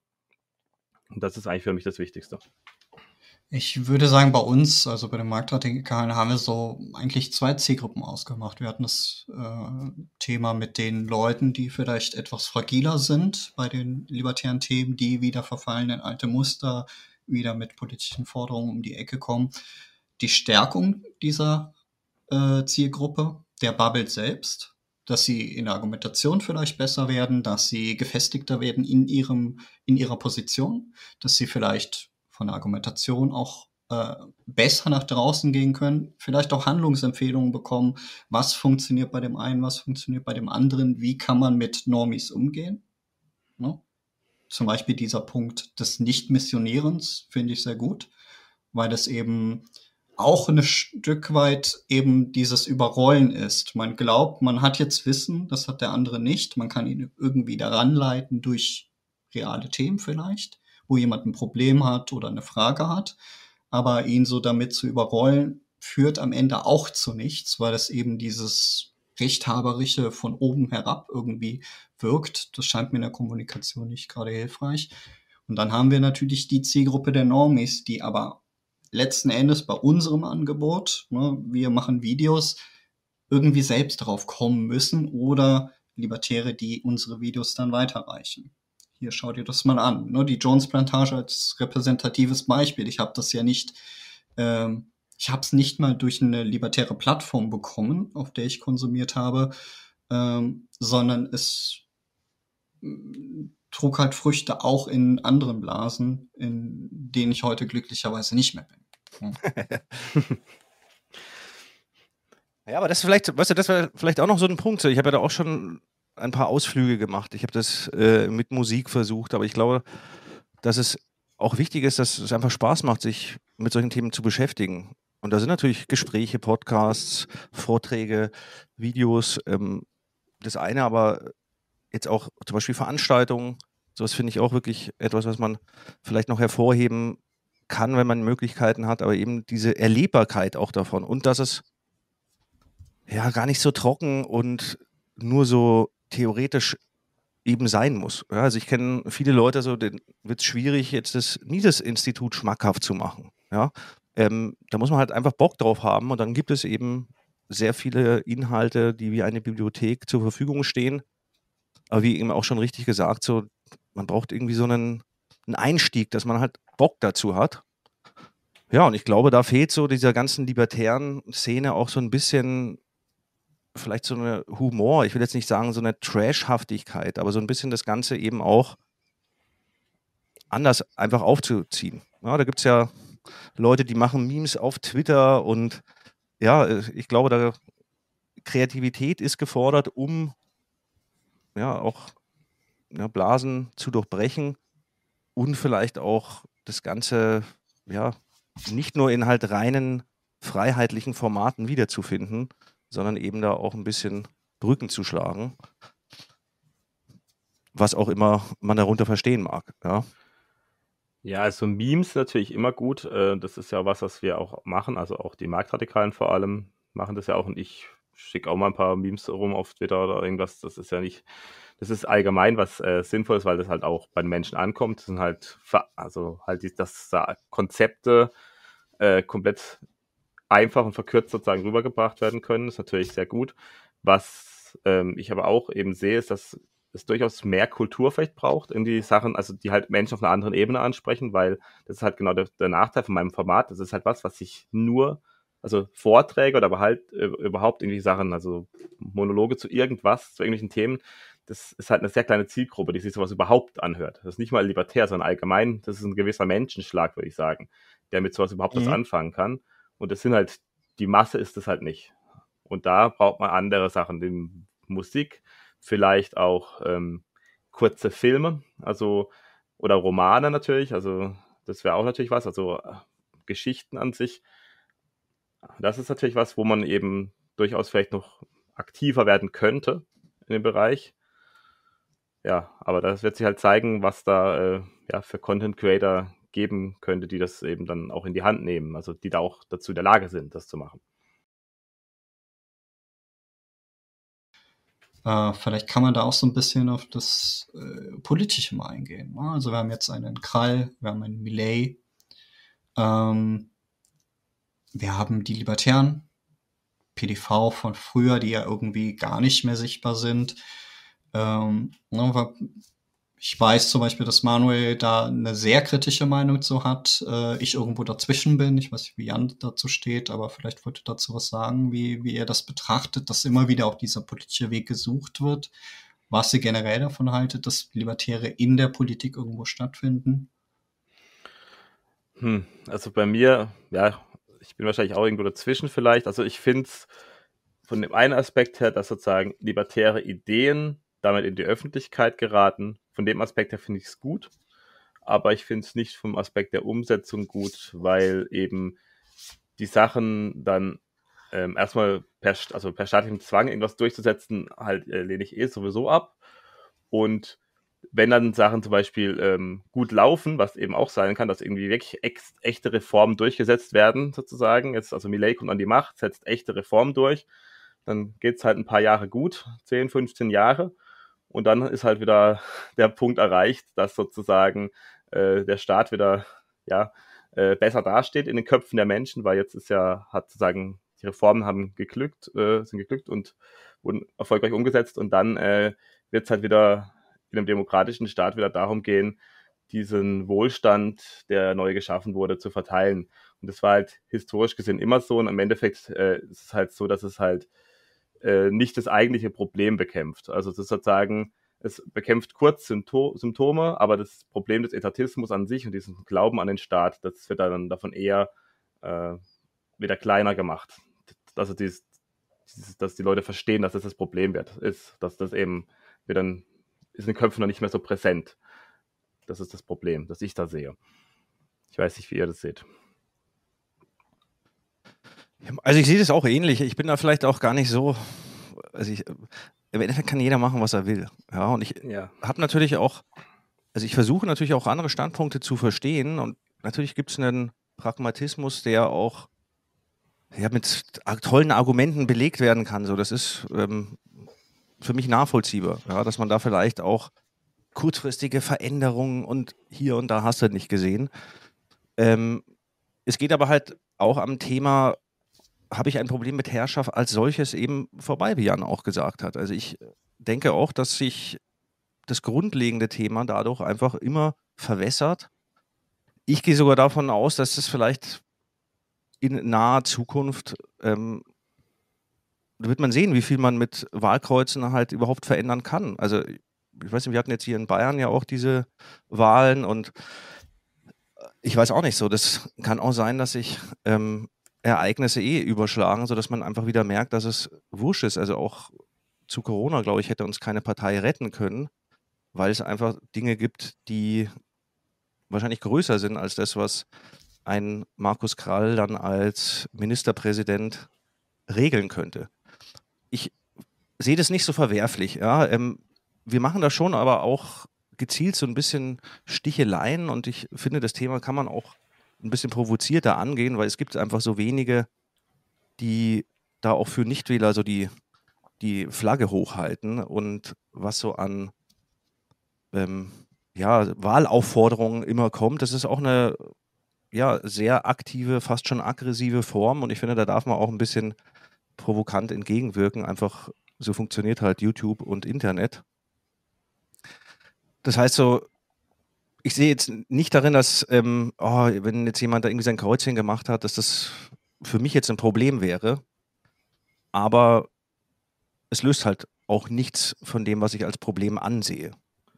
Und das ist eigentlich für mich das Wichtigste. Ich würde sagen, bei uns, also bei den Marktradikalen, haben wir so eigentlich zwei Zielgruppen ausgemacht. Wir hatten das äh, Thema mit den Leuten, die vielleicht etwas fragiler sind bei den libertären Themen, die wieder verfallen in alte Muster, wieder mit politischen Forderungen um die Ecke kommen. Die Stärkung dieser äh, Zielgruppe, der Bubble selbst, dass sie in der Argumentation vielleicht besser werden, dass sie gefestigter werden in ihrem, in ihrer Position, dass sie vielleicht von der Argumentation auch äh, besser nach draußen gehen können, vielleicht auch Handlungsempfehlungen bekommen, was funktioniert bei dem einen, was funktioniert bei dem anderen, wie kann man mit Normis umgehen. Ne? Zum Beispiel dieser Punkt des Nicht-Missionierens finde ich sehr gut, weil das eben auch ein Stück weit eben dieses Überrollen ist. Man glaubt, man hat jetzt Wissen, das hat der andere nicht. Man kann ihn irgendwie daran leiten durch reale Themen vielleicht, wo jemand ein Problem hat oder eine Frage hat. Aber ihn so damit zu überrollen, führt am Ende auch zu nichts, weil es eben dieses Rechthaberische von oben herab irgendwie wirkt. Das scheint mir in der Kommunikation nicht gerade hilfreich. Und dann haben wir natürlich die Zielgruppe der Normis, die aber letzten Endes bei unserem Angebot, ne, wir machen Videos, irgendwie selbst drauf kommen müssen oder Libertäre, die unsere Videos dann weiterreichen. Hier schaut ihr das mal an. Ne, die Jones Plantage als repräsentatives Beispiel. Ich habe das ja nicht ähm, ich habe es nicht mal durch eine libertäre Plattform bekommen, auf der ich konsumiert habe, ähm, sondern es mm, trug halt Früchte auch in anderen Blasen, in denen ich heute glücklicherweise nicht mehr bin. Hm. ja, aber das vielleicht, weißt du, das wäre vielleicht auch noch so ein Punkt. Ich habe ja da auch schon ein paar Ausflüge gemacht. Ich habe das äh, mit Musik versucht, aber ich glaube, dass es auch wichtig ist, dass es einfach Spaß macht, sich mit solchen Themen zu beschäftigen. Und da sind natürlich Gespräche, Podcasts, Vorträge, Videos. Ähm, das eine, aber jetzt auch zum Beispiel Veranstaltungen. Sowas finde ich auch wirklich etwas, was man vielleicht noch hervorheben kann, wenn man Möglichkeiten hat, aber eben diese Erlebbarkeit auch davon und dass es ja gar nicht so trocken und nur so theoretisch eben sein muss. Ja, also ich kenne viele Leute, so denen wird es schwierig, jetzt das Mises-Institut schmackhaft zu machen. Ja, ähm, da muss man halt einfach Bock drauf haben und dann gibt es eben sehr viele Inhalte, die wie eine Bibliothek zur Verfügung stehen. Aber wie eben auch schon richtig gesagt, so, man braucht irgendwie so einen, einen Einstieg, dass man halt Bock dazu hat. Ja, und ich glaube, da fehlt so dieser ganzen libertären Szene auch so ein bisschen vielleicht so eine Humor. Ich will jetzt nicht sagen so eine Trashhaftigkeit, aber so ein bisschen das Ganze eben auch anders einfach aufzuziehen. Ja, da gibt es ja Leute, die machen Memes auf Twitter und ja, ich glaube, da Kreativität ist gefordert, um ja auch ja, Blasen zu durchbrechen und vielleicht auch das Ganze ja nicht nur in halt reinen freiheitlichen Formaten wiederzufinden, sondern eben da auch ein bisschen Brücken zu schlagen, was auch immer man darunter verstehen mag. Ja. Ja, also Memes natürlich immer gut. Äh, das ist ja was, was wir auch machen. Also auch die Marktradikalen vor allem machen das ja auch. Und ich schicke auch mal ein paar Memes rum auf Twitter oder irgendwas. Das ist ja nicht, das ist allgemein was äh, Sinnvolles, weil das halt auch bei den Menschen ankommt. Das sind halt, also halt, die, dass da Konzepte äh, komplett einfach und verkürzt sozusagen rübergebracht werden können. Ist natürlich sehr gut. Was ähm, ich aber auch eben sehe, ist, dass es durchaus mehr Kultur vielleicht braucht in die Sachen, also die halt Menschen auf einer anderen Ebene ansprechen, weil das ist halt genau der, der Nachteil von meinem Format. Das ist halt was, was sich nur, also Vorträge oder aber halt äh, überhaupt irgendwie Sachen, also Monologe zu irgendwas, zu irgendwelchen Themen, das ist halt eine sehr kleine Zielgruppe, die sich sowas überhaupt anhört. Das ist nicht mal libertär, sondern allgemein, das ist ein gewisser Menschenschlag, würde ich sagen, der mit sowas überhaupt mhm. was anfangen kann. Und das sind halt, die Masse ist es halt nicht. Und da braucht man andere Sachen, die Musik, vielleicht auch ähm, kurze Filme, also oder Romane natürlich, also das wäre auch natürlich was, also äh, Geschichten an sich. Das ist natürlich was, wo man eben durchaus vielleicht noch aktiver werden könnte in dem Bereich. Ja, aber das wird sich halt zeigen, was da äh, ja, für Content Creator geben könnte, die das eben dann auch in die Hand nehmen, also die da auch dazu in der Lage sind, das zu machen. Äh, vielleicht kann man da auch so ein bisschen auf das äh, Politische mal eingehen. Ne? Also wir haben jetzt einen Krall, wir haben einen Millet, ähm, wir haben die Libertären, PDV von früher, die ja irgendwie gar nicht mehr sichtbar sind. Ähm, ne, ich weiß zum Beispiel, dass Manuel da eine sehr kritische Meinung zu hat. Äh, ich irgendwo dazwischen bin. Ich weiß nicht, wie Jan dazu steht, aber vielleicht wollte dazu was sagen, wie, wie er das betrachtet, dass immer wieder auch dieser politische Weg gesucht wird. Was ihr generell davon haltet, dass Libertäre in der Politik irgendwo stattfinden? Hm, also bei mir, ja, ich bin wahrscheinlich auch irgendwo dazwischen vielleicht. Also ich finde es von dem einen Aspekt her, dass sozusagen libertäre Ideen damit in die Öffentlichkeit geraten. Von dem Aspekt her finde ich es gut. Aber ich finde es nicht vom Aspekt der Umsetzung gut, weil eben die Sachen dann ähm, erstmal per, also per staatlichem Zwang irgendwas durchzusetzen, halt äh, lehne ich eh sowieso ab. Und wenn dann Sachen zum Beispiel ähm, gut laufen, was eben auch sein kann, dass irgendwie wirklich ex echte Reformen durchgesetzt werden, sozusagen. Jetzt, also Millet kommt an die Macht, setzt echte Reformen durch, dann geht es halt ein paar Jahre gut, 10, 15 Jahre. Und dann ist halt wieder der Punkt erreicht, dass sozusagen äh, der Staat wieder ja, äh, besser dasteht in den Köpfen der Menschen, weil jetzt ist ja, hat sozusagen, die Reformen haben geglückt, äh, sind geglückt und wurden erfolgreich umgesetzt und dann äh, wird es halt wieder in einem demokratischen Staat wieder darum gehen, diesen Wohlstand, der neu geschaffen wurde, zu verteilen. Und das war halt historisch gesehen immer so. Und im Endeffekt äh, ist es halt so, dass es halt äh, nicht das eigentliche Problem bekämpft. Also es sozusagen, es bekämpft kurz Sympto Symptome, aber das Problem des Etatismus an sich und diesen Glauben an den Staat, das wird dann davon eher äh, wieder kleiner gemacht. Also dies, dieses, dass die Leute verstehen, dass das das Problem wird, ist, dass das eben wieder ein ist in den Köpfen noch nicht mehr so präsent. Das ist das Problem, das ich da sehe. Ich weiß nicht, wie ihr das seht. Also ich sehe das auch ähnlich. Ich bin da vielleicht auch gar nicht so. Also ich, im Endeffekt kann jeder machen, was er will. Ja, und ich ja. habe natürlich auch, also ich versuche natürlich auch andere Standpunkte zu verstehen und natürlich gibt es einen Pragmatismus, der auch ja, mit tollen Argumenten belegt werden kann. So, das ist ähm, für mich nachvollziehbar, ja, dass man da vielleicht auch kurzfristige Veränderungen und hier und da hast du nicht gesehen. Ähm, es geht aber halt auch am Thema, habe ich ein Problem mit Herrschaft als solches eben vorbei, wie Jan auch gesagt hat. Also ich denke auch, dass sich das grundlegende Thema dadurch einfach immer verwässert. Ich gehe sogar davon aus, dass es vielleicht in naher Zukunft ähm, da wird man sehen, wie viel man mit Wahlkreuzen halt überhaupt verändern kann. Also ich weiß nicht, wir hatten jetzt hier in Bayern ja auch diese Wahlen und ich weiß auch nicht so, das kann auch sein, dass sich ähm, Ereignisse eh überschlagen, sodass man einfach wieder merkt, dass es wurscht ist. Also auch zu Corona, glaube ich, hätte uns keine Partei retten können, weil es einfach Dinge gibt, die wahrscheinlich größer sind als das, was ein Markus Krall dann als Ministerpräsident regeln könnte ich sehe das nicht so verwerflich. Ja. Ähm, wir machen da schon aber auch gezielt so ein bisschen Sticheleien und ich finde, das Thema kann man auch ein bisschen provozierter angehen, weil es gibt einfach so wenige, die da auch für Nichtwähler so die, die Flagge hochhalten und was so an ähm, ja, Wahlaufforderungen immer kommt. Das ist auch eine ja, sehr aktive, fast schon aggressive Form und ich finde, da darf man auch ein bisschen provokant entgegenwirken. Einfach so funktioniert halt YouTube und Internet. Das heißt so, ich sehe jetzt nicht darin, dass, ähm, oh, wenn jetzt jemand da irgendwie sein Kreuzchen gemacht hat, dass das für mich jetzt ein Problem wäre. Aber es löst halt auch nichts von dem, was ich als Problem ansehe.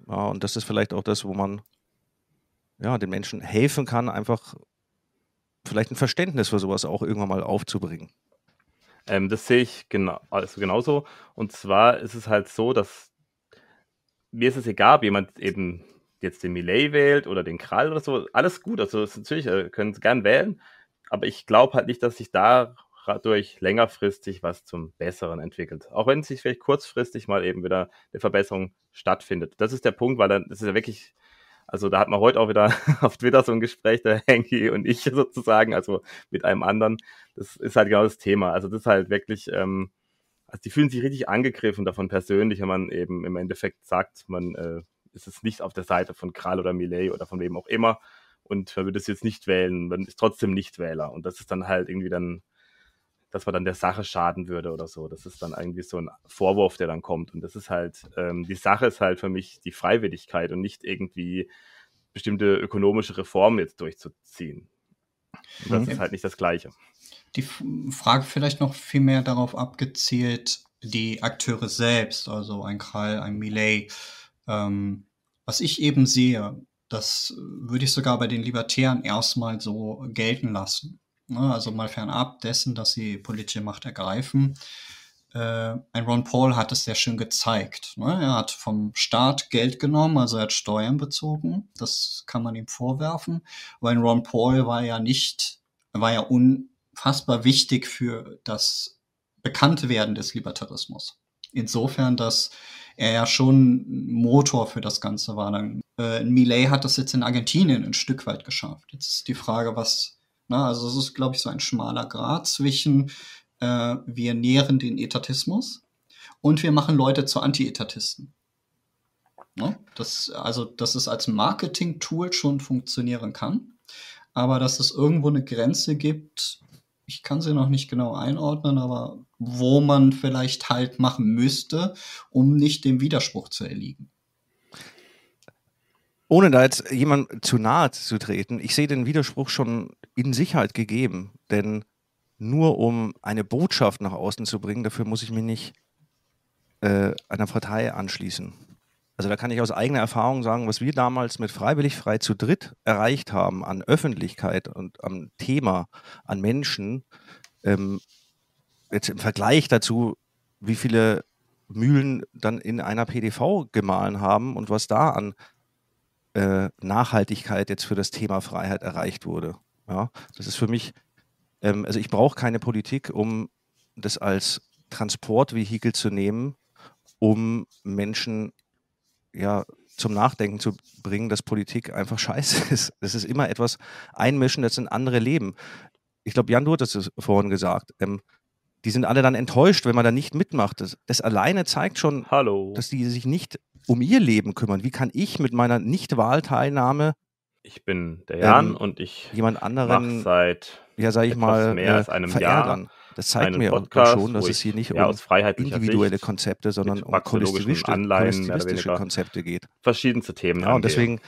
Ja, und das ist vielleicht auch das, wo man ja, den Menschen helfen kann, einfach vielleicht ein Verständnis für sowas auch irgendwann mal aufzubringen. Ähm, das sehe ich genau, also genauso. Und zwar ist es halt so, dass mir ist es egal, ob jemand eben jetzt den Millet wählt oder den Krall oder so. Alles gut, also natürlich äh, können sie gern wählen, aber ich glaube halt nicht, dass sich dadurch längerfristig was zum Besseren entwickelt. Auch wenn sich vielleicht kurzfristig mal eben wieder eine Verbesserung stattfindet. Das ist der Punkt, weil dann das ist ja wirklich Also da hat man heute auch wieder auf Twitter so ein Gespräch, der Henki und ich sozusagen, also mit einem anderen. Das ist halt genau das Thema. Also das ist halt wirklich, ähm, also die fühlen sich richtig angegriffen davon persönlich, wenn man eben im Endeffekt sagt, man äh, ist es nicht auf der Seite von Kral oder Millet oder von wem auch immer und man würde es jetzt nicht wählen, man ist trotzdem Nichtwähler. Und das ist dann halt irgendwie dann, dass man dann der Sache schaden würde oder so. Das ist dann irgendwie so ein Vorwurf, der dann kommt. Und das ist halt, ähm, die Sache ist halt für mich die Freiwilligkeit und nicht irgendwie bestimmte ökonomische Reformen jetzt durchzuziehen. Und das okay. ist halt nicht das Gleiche. Die Frage vielleicht noch viel mehr darauf abgezielt, die Akteure selbst, also ein Krall, ein Millet, ähm, was ich eben sehe, das würde ich sogar bei den Libertären erstmal so gelten lassen. Ne? Also mal fernab dessen, dass sie politische Macht ergreifen. Äh, ein Ron Paul hat es sehr schön gezeigt. Ne? Er hat vom Staat Geld genommen, also er hat Steuern bezogen. Das kann man ihm vorwerfen. Aber ein Ron Paul war ja nicht, war ja unfassbar wichtig für das Bekanntwerden des Libertarismus. Insofern, dass er ja schon Motor für das Ganze war. Dann, äh, Millet hat das jetzt in Argentinien ein Stück weit geschafft. Jetzt ist die Frage, was, na, also es ist, glaube ich, so ein schmaler Grad zwischen äh, wir nähren den Etatismus und wir machen Leute zu Anti-Etatisten. Ne? Das, also, dass es als Marketing-Tool schon funktionieren kann, aber dass es irgendwo eine Grenze gibt, ich kann sie noch nicht genau einordnen, aber wo man vielleicht halt machen müsste, um nicht dem Widerspruch zu erliegen. Ohne da jetzt jemand zu nahe zu treten, ich sehe den Widerspruch schon in Sicherheit gegeben, denn nur um eine Botschaft nach außen zu bringen, dafür muss ich mich nicht äh, einer Partei anschließen. Also da kann ich aus eigener Erfahrung sagen, was wir damals mit Freiwillig Frei zu dritt erreicht haben an Öffentlichkeit und am Thema, an Menschen, ähm, jetzt im Vergleich dazu, wie viele Mühlen dann in einer PDV gemahlen haben und was da an äh, Nachhaltigkeit jetzt für das Thema Freiheit erreicht wurde. Ja, das ist für mich, ähm, also ich brauche keine Politik, um das als Transportvehikel zu nehmen, um Menschen ja, zum Nachdenken zu bringen, dass Politik einfach scheiße ist. Das ist immer etwas einmischen, das in andere Leben. Ich glaube, Jan, du hattest es vorhin gesagt. Ähm, die sind alle dann enttäuscht, wenn man da nicht mitmacht. Das, das alleine zeigt schon, Hallo. dass die sich nicht um ihr Leben kümmern. Wie kann ich mit meiner Nicht-Wahlteilnahme ich bin der Jan ähm, und ich jemand anderen seit ja, sag ich mal, mehr als einem verärgern. Jahr das zeigt mir Podcast, schon, dass es hier nicht um individuelle Konzepte, sondern um kollektivistische, Anleihen, Konzepte geht. Verschiedenste Themen. Ja, und deswegen,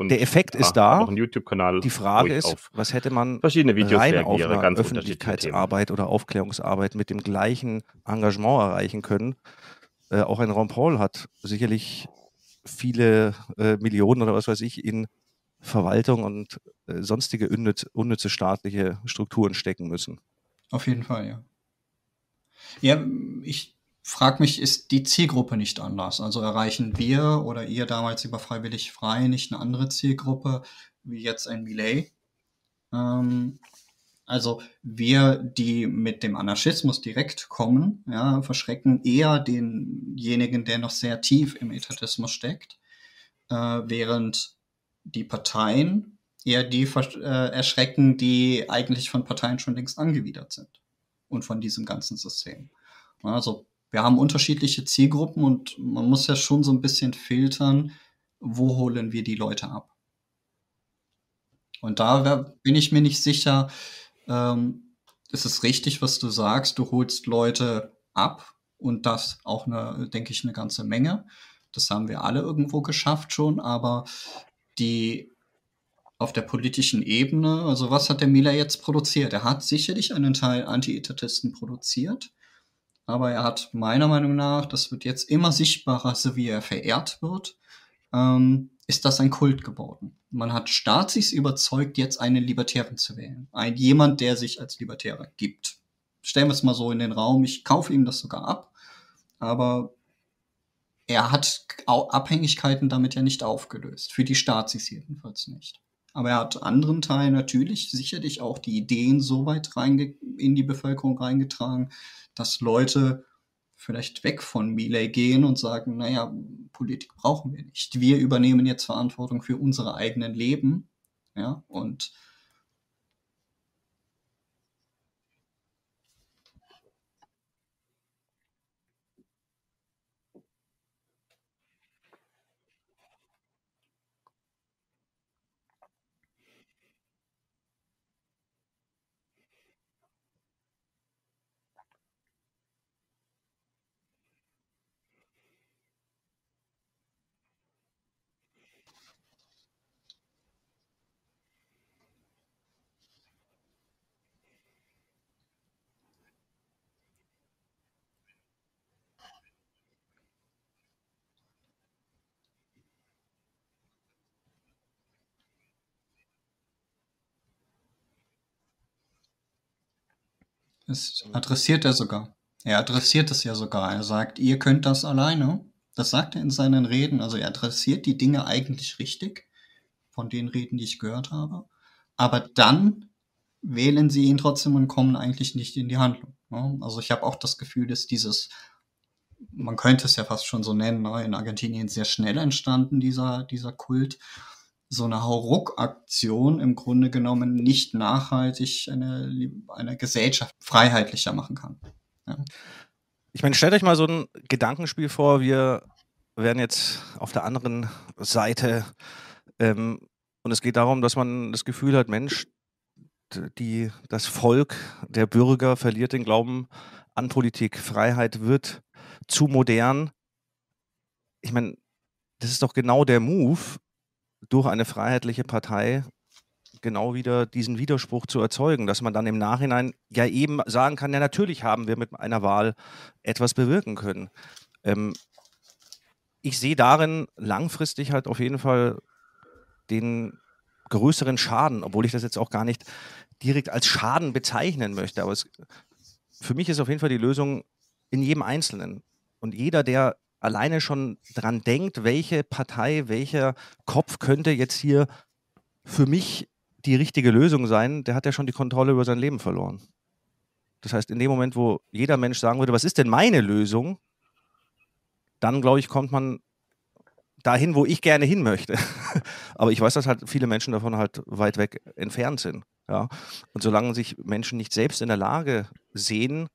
und der Effekt ist da. YouTube-Kanal. Die Frage ist, was hätte man verschiedene Videos rein auf einer Öffentlichkeitsarbeit oder Aufklärungsarbeit mit dem gleichen Engagement erreichen können? Äh, auch ein Ron Paul hat sicherlich viele äh, Millionen oder was weiß ich in Verwaltung und äh, sonstige unnütze, unnütze staatliche Strukturen stecken müssen. Auf jeden Fall, ja. Ja, ich frage mich, ist die Zielgruppe nicht anders? Also erreichen wir oder ihr damals über Freiwillig Frei nicht eine andere Zielgruppe wie jetzt ein Millet? Ähm, also wir, die mit dem Anarchismus direkt kommen, ja, verschrecken eher denjenigen, der noch sehr tief im Etatismus steckt, äh, während die Parteien eher die äh, erschrecken, die eigentlich von Parteien schon längst angewidert sind und von diesem ganzen System. Also wir haben unterschiedliche Zielgruppen und man muss ja schon so ein bisschen filtern, wo holen wir die Leute ab. Und da bin ich mir nicht sicher, ähm, ist es richtig, was du sagst, du holst Leute ab und das auch eine, denke ich, eine ganze Menge. Das haben wir alle irgendwo geschafft schon, aber die auf der politischen Ebene, also was hat der Miller jetzt produziert? Er hat sicherlich einen Teil Anti-Etatisten produziert, aber er hat meiner Meinung nach, das wird jetzt immer sichtbarer, so wie er verehrt wird, ähm, ist das ein Kult geworden. Man hat Staatsis überzeugt, jetzt einen Libertären zu wählen. Ein jemand, der sich als Libertärer gibt. Stellen wir es mal so in den Raum, ich kaufe ihm das sogar ab, aber er hat Abhängigkeiten damit ja nicht aufgelöst. Für die Staatsis jedenfalls nicht. Aber er hat anderen Teilen natürlich sicherlich auch die Ideen so weit in die Bevölkerung reingetragen, dass Leute vielleicht weg von Miley gehen und sagen, naja, Politik brauchen wir nicht. Wir übernehmen jetzt Verantwortung für unsere eigenen Leben. Ja, und Das adressiert er sogar. Er adressiert es ja sogar. Er sagt, ihr könnt das alleine. Das sagt er in seinen Reden. Also er adressiert die Dinge eigentlich richtig, von den Reden, die ich gehört habe. Aber dann wählen sie ihn trotzdem und kommen eigentlich nicht in die Handlung. Ne? Also ich habe auch das Gefühl, dass dieses, man könnte es ja fast schon so nennen, ne? in Argentinien sehr schnell entstanden, dieser, dieser Kult so eine Hauruck-Aktion im Grunde genommen nicht nachhaltig eine, eine Gesellschaft freiheitlicher machen kann. Ja. Ich meine, stellt euch mal so ein Gedankenspiel vor, wir wären jetzt auf der anderen Seite ähm, und es geht darum, dass man das Gefühl hat, Mensch, die, das Volk, der Bürger verliert den Glauben an Politik, Freiheit wird zu modern. Ich meine, das ist doch genau der Move, durch eine freiheitliche Partei genau wieder diesen Widerspruch zu erzeugen, dass man dann im Nachhinein ja eben sagen kann, ja natürlich haben wir mit einer Wahl etwas bewirken können. Ähm, ich sehe darin langfristig halt auf jeden Fall den größeren Schaden, obwohl ich das jetzt auch gar nicht direkt als Schaden bezeichnen möchte. Aber es, für mich ist auf jeden Fall die Lösung in jedem Einzelnen. Und jeder, der alleine schon dran denkt, welche Partei, welcher Kopf könnte jetzt hier für mich die richtige Lösung sein, der hat ja schon die Kontrolle über sein Leben verloren. Das heißt, in dem Moment, wo jeder Mensch sagen würde, was ist denn meine Lösung, dann glaube ich, kommt man dahin, wo ich gerne hin möchte. Aber ich weiß, dass halt viele Menschen davon halt weit weg entfernt sind. Ja? Und solange sich Menschen nicht selbst in der Lage sehen,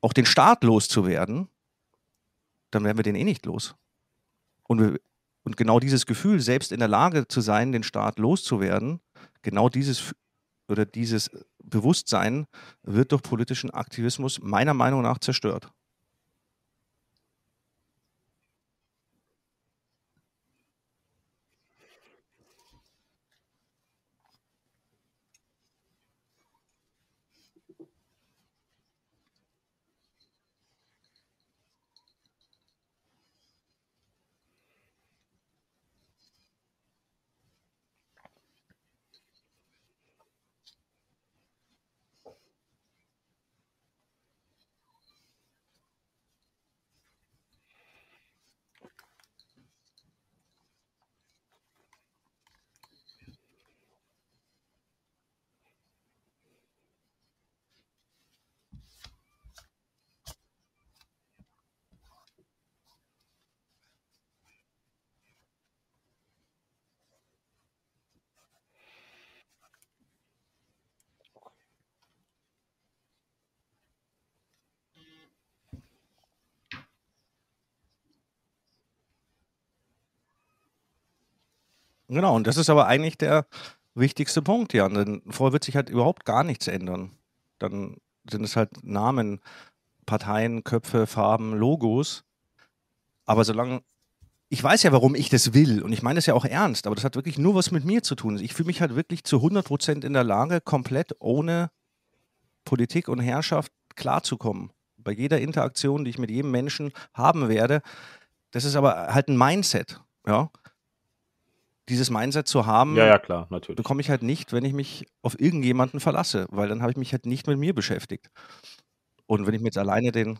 auch den Staat loszuwerden, dann werden wir den eh nicht los. Und, wir, und genau dieses Gefühl, selbst in der Lage zu sein, den Staat loszuwerden, genau dieses oder dieses Bewusstsein wird durch politischen Aktivismus meiner Meinung nach zerstört. Genau, und das ist aber eigentlich der wichtigste Punkt, Jan. Denn vorher wird sich halt überhaupt gar nichts ändern. Dann sind es halt Namen, Parteien, Köpfe, Farben, Logos. Aber solange ich weiß ja, warum ich das will und ich meine das ja auch ernst, aber das hat wirklich nur was mit mir zu tun. Ich fühle mich halt wirklich zu 100 Prozent in der Lage, komplett ohne Politik und Herrschaft klarzukommen. Bei jeder Interaktion, die ich mit jedem Menschen haben werde, das ist aber halt ein Mindset. Ja? Dieses Mindset zu haben, ja, ja, klar, natürlich. bekomme ich halt nicht, wenn ich mich auf irgendjemanden verlasse, weil dann habe ich mich halt nicht mit mir beschäftigt. Und wenn ich mir jetzt alleine den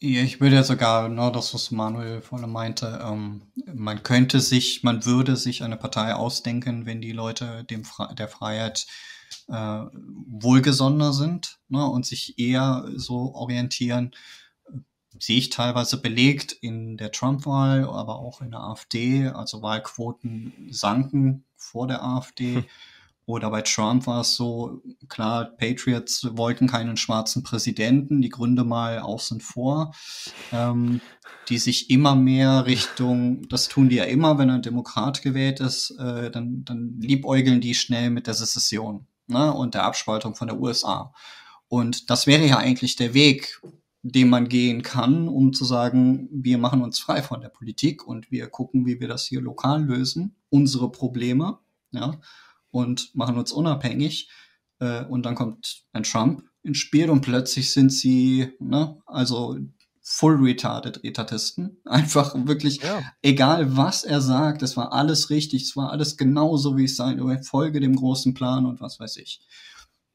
ich würde ja sogar, ne, das, was Manuel vorhin meinte, ähm, man könnte sich, man würde sich eine Partei ausdenken, wenn die Leute dem Fre der Freiheit äh, wohlgesonnener sind ne, und sich eher so orientieren, sehe ich teilweise belegt in der Trump-Wahl, aber auch in der AfD. Also Wahlquoten sanken vor der AfD. Hm. Oder bei Trump war es so, klar, Patriots wollten keinen schwarzen Präsidenten, die Gründe mal außen vor, ähm, die sich immer mehr Richtung, das tun die ja immer, wenn ein Demokrat gewählt ist, äh, dann, dann liebäugeln die schnell mit der Secession ne, und der Abspaltung von der USA. Und das wäre ja eigentlich der Weg, den man gehen kann, um zu sagen, wir machen uns frei von der Politik und wir gucken, wie wir das hier lokal lösen, unsere Probleme, ja, und machen uns unabhängig. Äh, und dann kommt ein Trump ins Spiel und plötzlich sind sie, ne, also full retarded Etatisten. Einfach wirklich, ja. egal was er sagt, es war alles richtig, es war alles genauso, wie es sein, folge dem großen Plan und was weiß ich.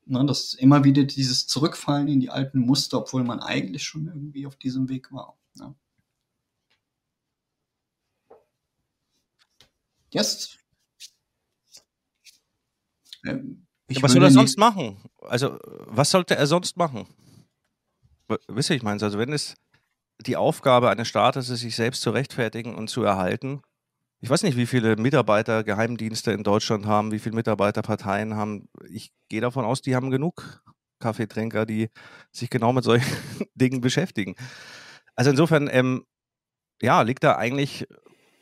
Ne, das ist immer wieder dieses Zurückfallen in die alten Muster, obwohl man eigentlich schon irgendwie auf diesem Weg war. Ja. Jetzt. Ja, was soll er sonst machen? Also, was sollte er sonst machen? Wisst ihr, ich meine, also wenn es die Aufgabe eines Staates ist, sich selbst zu rechtfertigen und zu erhalten, ich weiß nicht, wie viele Mitarbeiter Geheimdienste in Deutschland haben, wie viele Mitarbeiter Parteien haben. Ich gehe davon aus, die haben genug Kaffeetrinker, die sich genau mit solchen Dingen beschäftigen. Also insofern, ähm, ja, liegt da eigentlich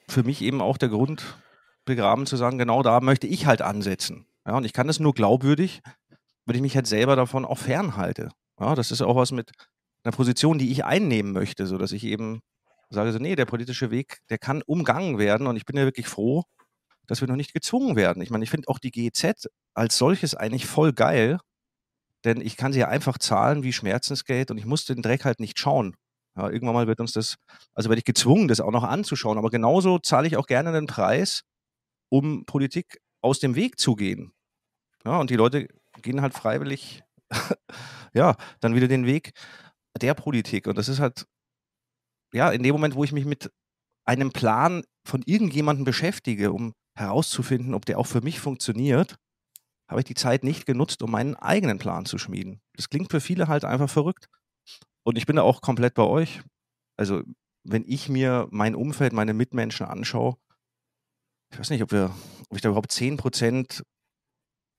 für mich eben auch der Grund begraben zu sagen, genau da möchte ich halt ansetzen. Ja, und ich kann das nur glaubwürdig, wenn ich mich halt selber davon auch fernhalte. Ja, das ist auch was mit einer Position, die ich einnehmen möchte, so dass ich eben sage so, nee, der politische Weg, der kann umgangen werden und ich bin ja wirklich froh, dass wir noch nicht gezwungen werden. Ich meine, ich finde auch die GEZ als solches eigentlich voll geil, denn ich kann sie ja einfach zahlen wie Schmerzensgeld und ich muss den Dreck halt nicht schauen. Ja, irgendwann mal wird uns das, also werde ich gezwungen, das auch noch anzuschauen, aber genauso zahle ich auch gerne den Preis, um Politik aus dem Weg zu gehen. Ja, und die Leute gehen halt freiwillig, ja, dann wieder den Weg der Politik. Und das ist halt ja, in dem Moment, wo ich mich mit einem Plan von irgendjemandem beschäftige, um herauszufinden, ob der auch für mich funktioniert, habe ich die Zeit nicht genutzt, um meinen eigenen Plan zu schmieden. Das klingt für viele halt einfach verrückt. Und ich bin da auch komplett bei euch. Also, wenn ich mir mein Umfeld, meine Mitmenschen anschaue, ich weiß nicht, ob, wir, ob ich da überhaupt 10%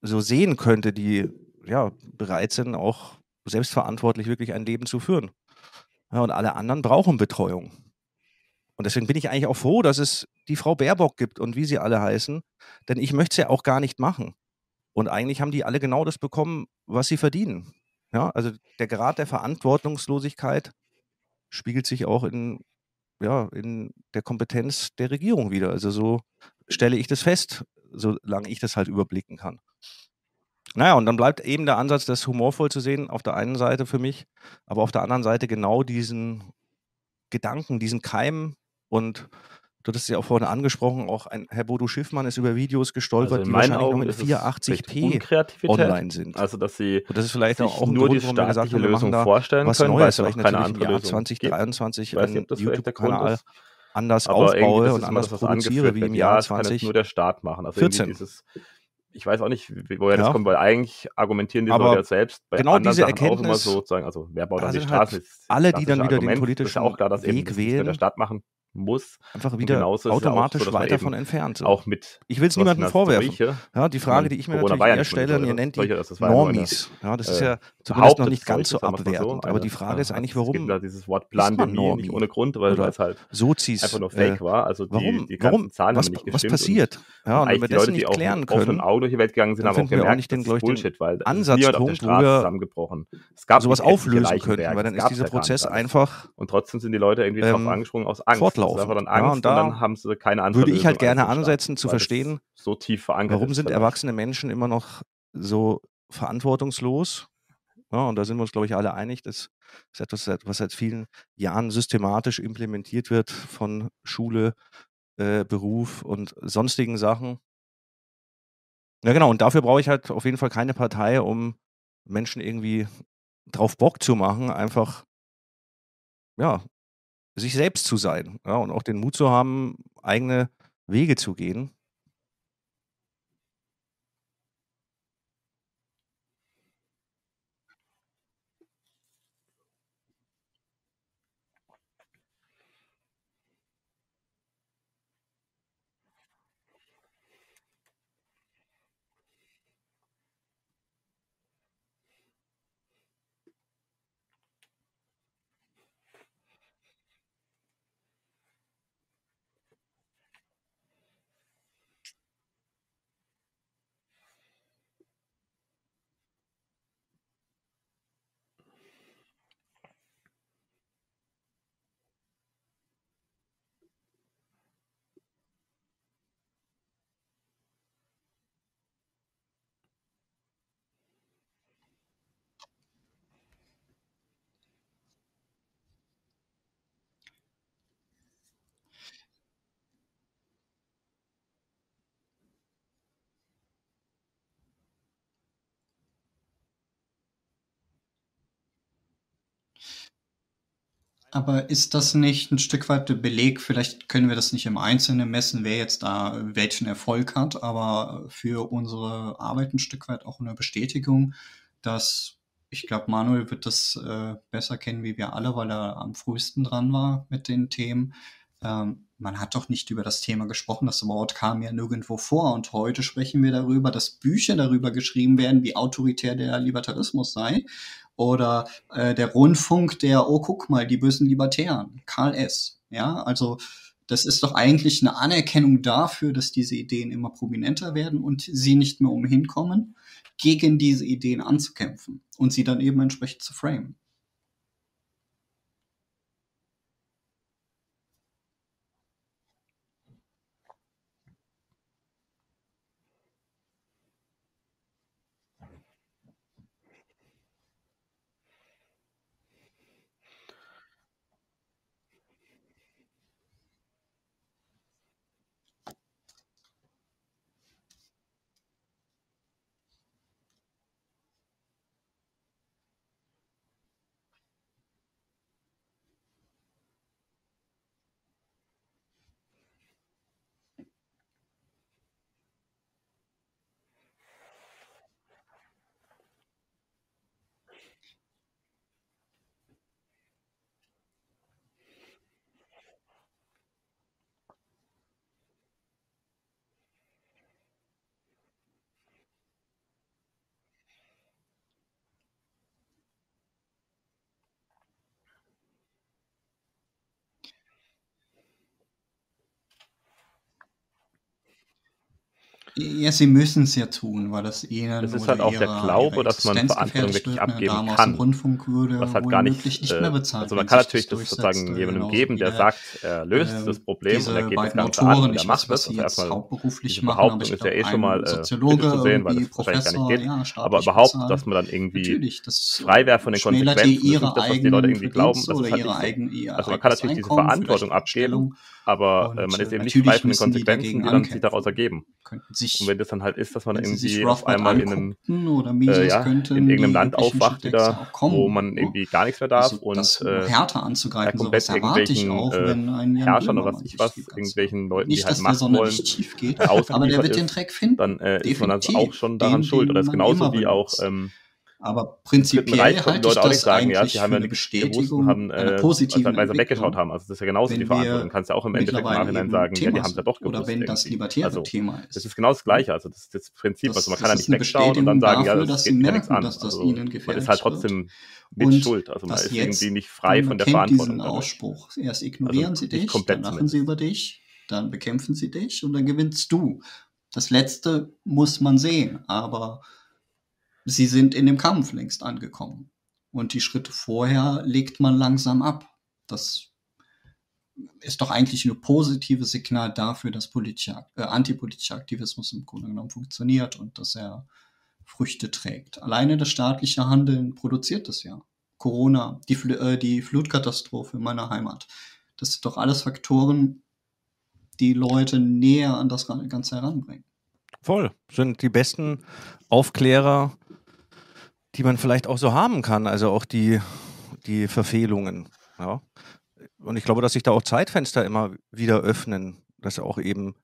so sehen könnte, die ja bereit sind, auch selbstverantwortlich wirklich ein Leben zu führen. Ja, und alle anderen brauchen Betreuung. Und deswegen bin ich eigentlich auch froh, dass es die Frau Baerbock gibt und wie sie alle heißen, denn ich möchte es ja auch gar nicht machen. Und eigentlich haben die alle genau das bekommen, was sie verdienen. Ja, also der Grad der Verantwortungslosigkeit spiegelt sich auch in, ja, in der Kompetenz der Regierung wieder. Also so stelle ich das fest, solange ich das halt überblicken kann. Naja, und dann bleibt eben der Ansatz, das humorvoll zu sehen, auf der einen Seite für mich, aber auf der anderen Seite genau diesen Gedanken, diesen Keim und du hast es ja auch vorhin angesprochen, auch ein Herr Bodo Schiffmann ist über Videos gestolpert, also die wahrscheinlich Augen noch mit 480p online sind. Also dass sie und das ist vielleicht auch ein nur Grund, die staatliche Lösung vorstellen was können, Neues, ich keine andere Lösung. 2023 einen YouTube-Kanal anders aber aufbaue und anders produziere wie im Jahr 20. nur der Staat machen. Also 14. dieses ich weiß auch nicht, woher das kommt, weil eigentlich argumentieren die aber Leute ja selbst bei genau anderen diese Sachen Erkenntnis, auch immer so, sozusagen, also wer baut dann die halt Straße? Halt alle, die dann wieder Argument, den politischen ja klar, Weg wählen, der Staat machen muss. Einfach wieder automatisch so, weiter davon entfernt. So. Auch mit ich will es niemandem vorwerfen. Solche, ja, die Frage, die ich mir natürlich eher stelle, ihr nennt die Normies. Ja, das ist ja zumindest noch nicht ganz so abwertend. Aber die Frage ist eigentlich, warum da dieses Wort Plan nicht ohne Grund, weil es halt Sozis einfach nur Fake war. Also warum? Die ganzen Zahlen haben nicht gestimmt. Was passiert? Ja, und wenn wir das nicht klären können, Augen durch die Welt gegangen sind, haben auch gemerkt, das ist Bullshit, weil Ansatzpunkt, wo wir zusammengebrochen. Es gab sowas auflösen könnten, weil dann ist dieser Prozess einfach und trotzdem sind die Leute irgendwie drauf ähm, angesprungen aus Angst. Fortlaufen. Angst und dann haben sie keine andere Würde ich halt gerne ansetzen, zu verstehen, so tief verankert warum sind erwachsene Menschen immer noch so verantwortungslos? Ja, und da sind wir uns, glaube ich, alle einig. Das ist etwas, was seit vielen Jahren systematisch implementiert wird von Schule, äh, Beruf und sonstigen Sachen. Ja, genau. Und dafür brauche ich halt auf jeden Fall keine Partei, um Menschen irgendwie drauf Bock zu machen, einfach ja, sich selbst zu sein ja, und auch den Mut zu haben, eigene Wege zu gehen. Aber ist das nicht ein Stück weit der Beleg? Vielleicht können wir das nicht im Einzelnen messen, wer jetzt da welchen Erfolg hat, aber für unsere Arbeit ein Stück weit auch eine Bestätigung, dass ich glaube, Manuel wird das äh, besser kennen wie wir alle, weil er am frühesten dran war mit den Themen. Ähm, man hat doch nicht über das Thema gesprochen, das Wort kam ja nirgendwo vor und heute sprechen wir darüber, dass Bücher darüber geschrieben werden, wie autoritär der Libertarismus sei oder äh, der Rundfunk, der, oh, guck mal, die bösen Libertären, Karl S. Ja, also das ist doch eigentlich eine Anerkennung dafür, dass diese Ideen immer prominenter werden und sie nicht mehr umhin kommen, gegen diese Ideen anzukämpfen und sie dann eben entsprechend zu framen. Ja, sie müssen es ja tun, weil das ihnen Das ist halt auch der Glaube, dass man Verantwortung wirklich abgeben kann. Was halt gar nicht, nicht äh, mehr bezahlt, also man kann natürlich das sozusagen jemandem geben, der sagt, er löst äh, das Problem und er geht das Ganze Autoren, an und er macht das. Also erstmal hauptberuflich machen, ist ja eh schon mal äh, zu sehen, weil das wahrscheinlich gar nicht geht. ja, Aber überhaupt, dass man dann irgendwie frei wäre von den Konsequenzen, das was die Leute irgendwie glauben. Das ist halt nicht so. Also man kann natürlich diese Verantwortung abgeben, aber und äh, man ist äh, eben nicht frei von den die Konsequenzen, dagegen die dann sich daraus ergeben. Könnten Und sich wenn das dann halt ist, dass man sich irgendwie auf einmal in einem äh, ja, in irgendeinem die Land aufwacht wieder, wo man irgendwie gar nichts mehr darf Also und das äh, härter anzugreifen, komplett sowas erwarte ich auch, äh, wenn ein Jan Herrschern oder was ich sich was, die irgendwelchen Leuten, die nicht, halt dass der Macht wollen, geht, äh, aber der wird den Track finden. dann äh, ist man also auch schon daran schuld. Oder ist genauso wie auch Aber im prinzipiell Reich halte ich das sagen, ja, eigentlich sie für haben ja eine Bestätigung haben äh, positiven zeitweise weggeschaut Entwicklung, haben. Also das ist ja genauso die Verantwortung. Du kannst ja auch im Endeffekt mittlerweile nachhinein sagen, ja, die haben es ja doch oder gewusst wenn das libertäre Also Thema das ist. ist genau das? Gleiche. Also das ist das Prinzip. Also Das, man kann das ja ist nicht eine wegschauen und dann sagen, ja, dafür, das dass sie geht mir nichts merken, an. dass das Also ihnen man ist gefährlich halt trotzdem mit und Schuld. Also man ist irgendwie nicht frei von der Verantwortung diesen. Ausspruch, erst Also ignorieren sie dich, dann lachen sie über dich, dann bekämpfen sie dich und dann gewinnst du. Das Letzte muss man sehen, aber sie sind in dem Kampf längst angekommen. Und die Schritte vorher legt man langsam ab. Das ist doch eigentlich ein positives Signal dafür, dass politischer, äh, antipolitischer Aktivismus im Grunde genommen funktioniert und dass er Früchte trägt. Alleine das staatliche Handeln produziert das ja. Corona, die, Fl äh, die Flutkatastrophe in meiner Heimat. Das sind doch alles Faktoren, die Leute näher an das Ganze heranbringen. Voll. Sind die besten Aufklärer, die man vielleicht auch so haben kann. Also auch die, die Verfehlungen. Ja. Und ich glaube, dass sich da auch Zeitfenster immer wieder öffnen, dass auch eben,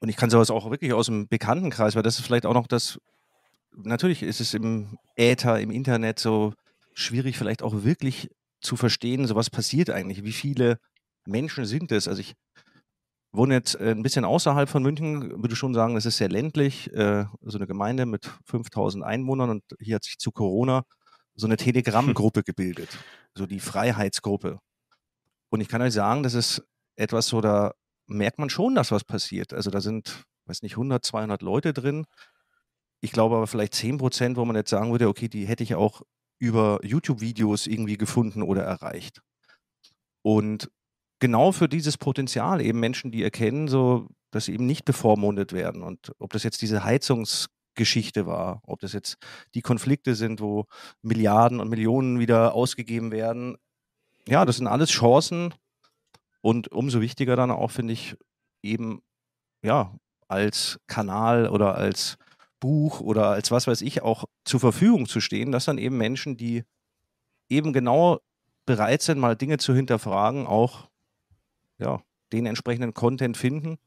und ich kann sowas auch wirklich aus dem Bekanntenkreis, weil das ist vielleicht auch noch das, natürlich ist es im Äther, im Internet so schwierig, vielleicht auch wirklich zu verstehen, so was passiert eigentlich, wie viele Menschen sind es. Also ich wohne jetzt äh, ein bisschen außerhalb von München, würde schon sagen, das ist sehr ländlich, äh, so eine Gemeinde mit 5000 Einwohnern und hier hat sich zu Corona so eine Telegram-Gruppe gebildet, so die Freiheitsgruppe. Und ich kann euch sagen, das ist etwas so, da merkt man schon, dass was passiert. Also da sind, weiß nicht, 100, 200 Leute drin. Ich glaube aber vielleicht 10 Prozent, wo man jetzt sagen würde, okay, die hätte ich auch über YouTube-Videos irgendwie gefunden oder erreicht. Und genau für dieses Potenzial eben Menschen, die erkennen, so, dass sie eben nicht bevormundet werden. Und ob das jetzt diese Heizungsgeschichte war, ob das jetzt die Konflikte sind, wo Milliarden und Millionen wieder ausgegeben werden. Ja, das sind alles Chancen. Und umso wichtiger dann auch, finde ich, eben, ja, als Kanal oder als Buch oder als was weiß ich auch zur Verfügung zu stehen, dass dann eben Menschen, die eben genau bereit sind, mal Dinge zu hinterfragen, auch ja, den entsprechenden Content finden.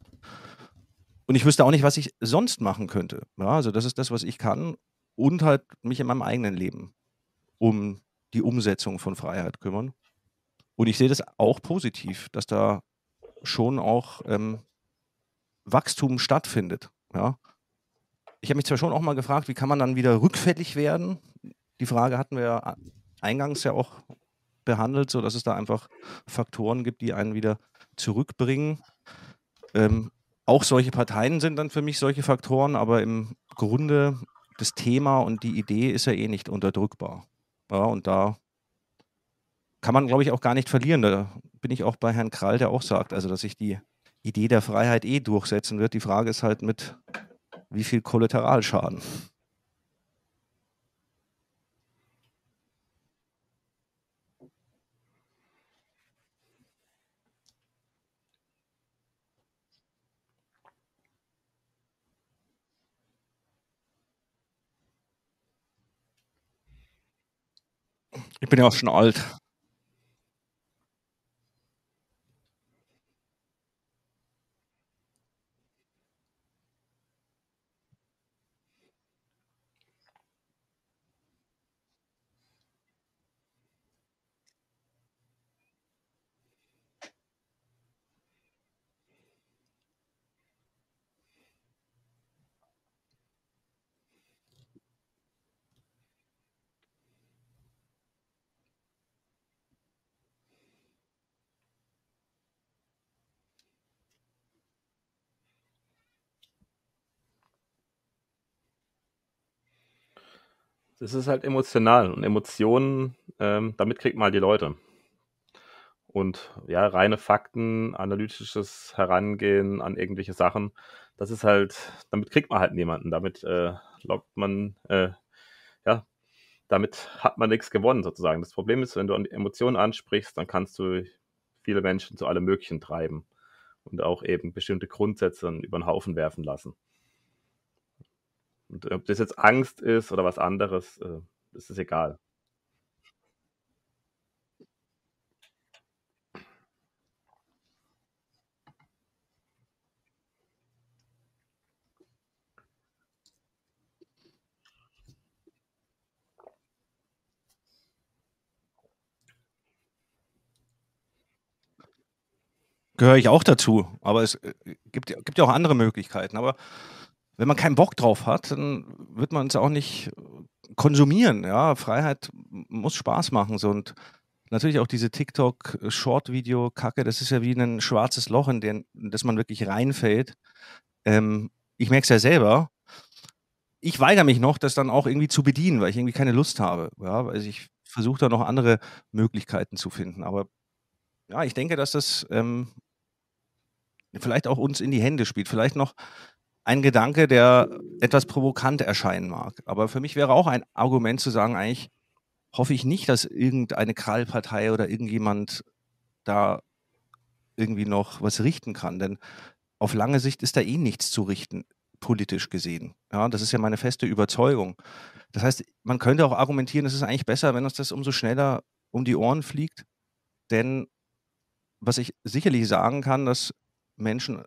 Und ich wüsste auch nicht, was ich sonst machen könnte. Ja, also das ist das, was ich kann und halt mich in meinem eigenen Leben um die Umsetzung von Freiheit kümmern. Und ich sehe das auch positiv, dass da schon auch ähm, Wachstum stattfindet. Ja. Ich habe mich zwar schon auch mal gefragt, wie kann man dann wieder rückfällig werden? Die Frage hatten wir ja eingangs ja auch behandelt, so dass es da einfach Faktoren gibt, die einen wieder zurückbringen. Ähm, auch solche Parteien sind dann für mich solche Faktoren, aber im Grunde das Thema und die Idee ist ja eh nicht unterdrückbar. Ja, und da kann man, glaube ich, auch gar nicht verlieren. Da bin ich auch bei Herrn Krall, der auch sagt, also dass sich die Idee der Freiheit eh durchsetzen wird. Die Frage ist halt mit wie viel Kollateralschaden. Ich bin ja auch schon alt. Das ist halt emotional und Emotionen, ähm, damit kriegt man halt die Leute. Und ja, reine Fakten, analytisches Herangehen an irgendwelche Sachen, das ist halt, damit kriegt man halt niemanden. Damit äh, lockt man, äh, ja, damit hat man nichts gewonnen sozusagen. Das Problem ist, wenn du Emotionen ansprichst, dann kannst du viele Menschen zu allem Möglichen treiben und auch eben bestimmte Grundsätze über den Haufen werfen lassen. Und ob das jetzt Angst ist oder was anderes, äh, ist es egal. Gehöre ich auch dazu, aber es äh, gibt, gibt ja auch andere Möglichkeiten. Aber wenn man keinen Bock drauf hat, dann wird man es auch nicht konsumieren. Ja, Freiheit muss Spaß machen. So. Und natürlich auch diese TikTok-Short-Video-Kacke, das ist ja wie ein schwarzes Loch, in, den, in das man wirklich reinfällt. Ähm, ich merke es ja selber. Ich weigere mich noch, das dann auch irgendwie zu bedienen, weil ich irgendwie keine Lust habe. Ja, also ich versuche da noch andere Möglichkeiten zu finden. Aber ja, ich denke, dass das ähm, vielleicht auch uns in die Hände spielt. Vielleicht noch ein Gedanke, der etwas provokant erscheinen mag. Aber für mich wäre auch ein Argument zu sagen, eigentlich hoffe ich nicht, dass irgendeine Krallpartei oder irgendjemand da irgendwie noch was richten kann. Denn auf lange Sicht ist da eh nichts zu richten, politisch gesehen. Ja, das ist ja meine feste Überzeugung. Das heißt, man könnte auch argumentieren, es ist eigentlich besser, wenn uns das umso schneller um die Ohren fliegt, denn was ich sicherlich sagen kann, dass Menschen,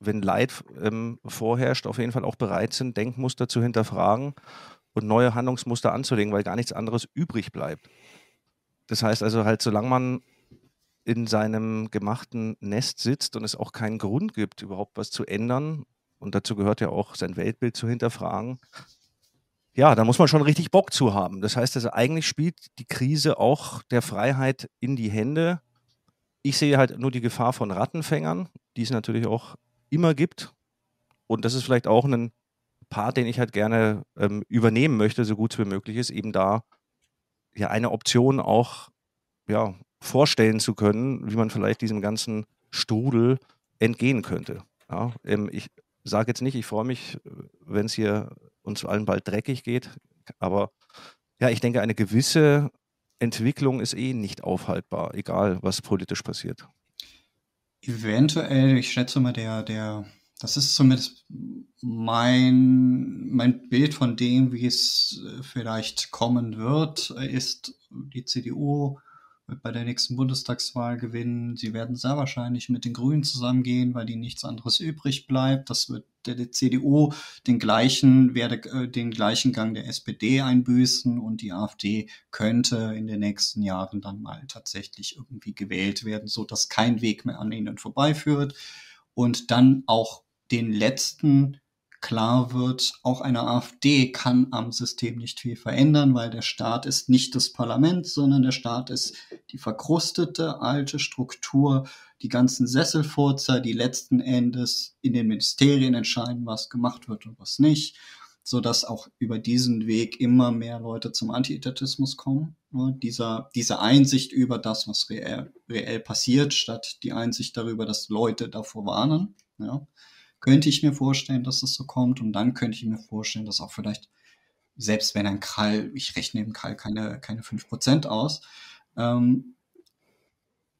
wenn Leid ähm, vorherrscht, auf jeden Fall auch bereit sind, Denkmuster zu hinterfragen und neue Handlungsmuster anzulegen, weil gar nichts anderes übrig bleibt. Das heißt also halt, solange man in seinem gemachten Nest sitzt und es auch keinen Grund gibt, überhaupt was zu ändern, und dazu gehört ja auch sein Weltbild zu hinterfragen, ja, da muss man schon richtig Bock zu haben. Das heißt also, eigentlich spielt die Krise auch der Freiheit in die Hände. Ich sehe halt nur die Gefahr von Rattenfängern, die es natürlich auch immer gibt. Und das ist vielleicht auch ein Part, den ich halt gerne ähm, übernehmen möchte, so gut es wie möglich ist, eben da ja eine Option auch ja, vorstellen zu können, wie man vielleicht diesem ganzen Strudel entgehen könnte. Ja, ähm, ich sage jetzt nicht, ich freue mich, wenn es hier uns allen bald dreckig geht. Aber ja, ich denke, eine gewisse Entwicklung ist eh nicht aufhaltbar, egal was politisch passiert. Eventuell, ich schätze mal, der, der, das ist zumindest mein, mein Bild von dem, wie es vielleicht kommen wird, ist die CDU bei der nächsten Bundestagswahl gewinnen. Sie werden sehr wahrscheinlich mit den Grünen zusammengehen, weil ihnen nichts anderes übrig bleibt. Das wird der, der CDU den gleichen, werde äh, den gleichen Gang der SPD einbüßen und die AfD könnte in den nächsten Jahren dann mal tatsächlich irgendwie gewählt werden, so dass kein Weg mehr an ihnen vorbeiführt und dann auch den letzten klar wird, auch eine AfD kann am System nicht viel verändern, weil der Staat ist nicht das Parlament, sondern der Staat ist die verkrustete alte Struktur, die ganzen Sesselfurzer, die letzten Endes in den Ministerien entscheiden, was gemacht wird und was nicht, so dass auch über diesen Weg immer mehr Leute zum Antietatismus kommen. Dieser, diese Einsicht über das, was reell, reell passiert, statt die Einsicht darüber, dass Leute davor warnen. Ja könnte ich mir vorstellen, dass das so kommt. Und dann könnte ich mir vorstellen, dass auch vielleicht, selbst wenn ein Krall, ich rechne im Krall keine, keine 5% aus, ähm,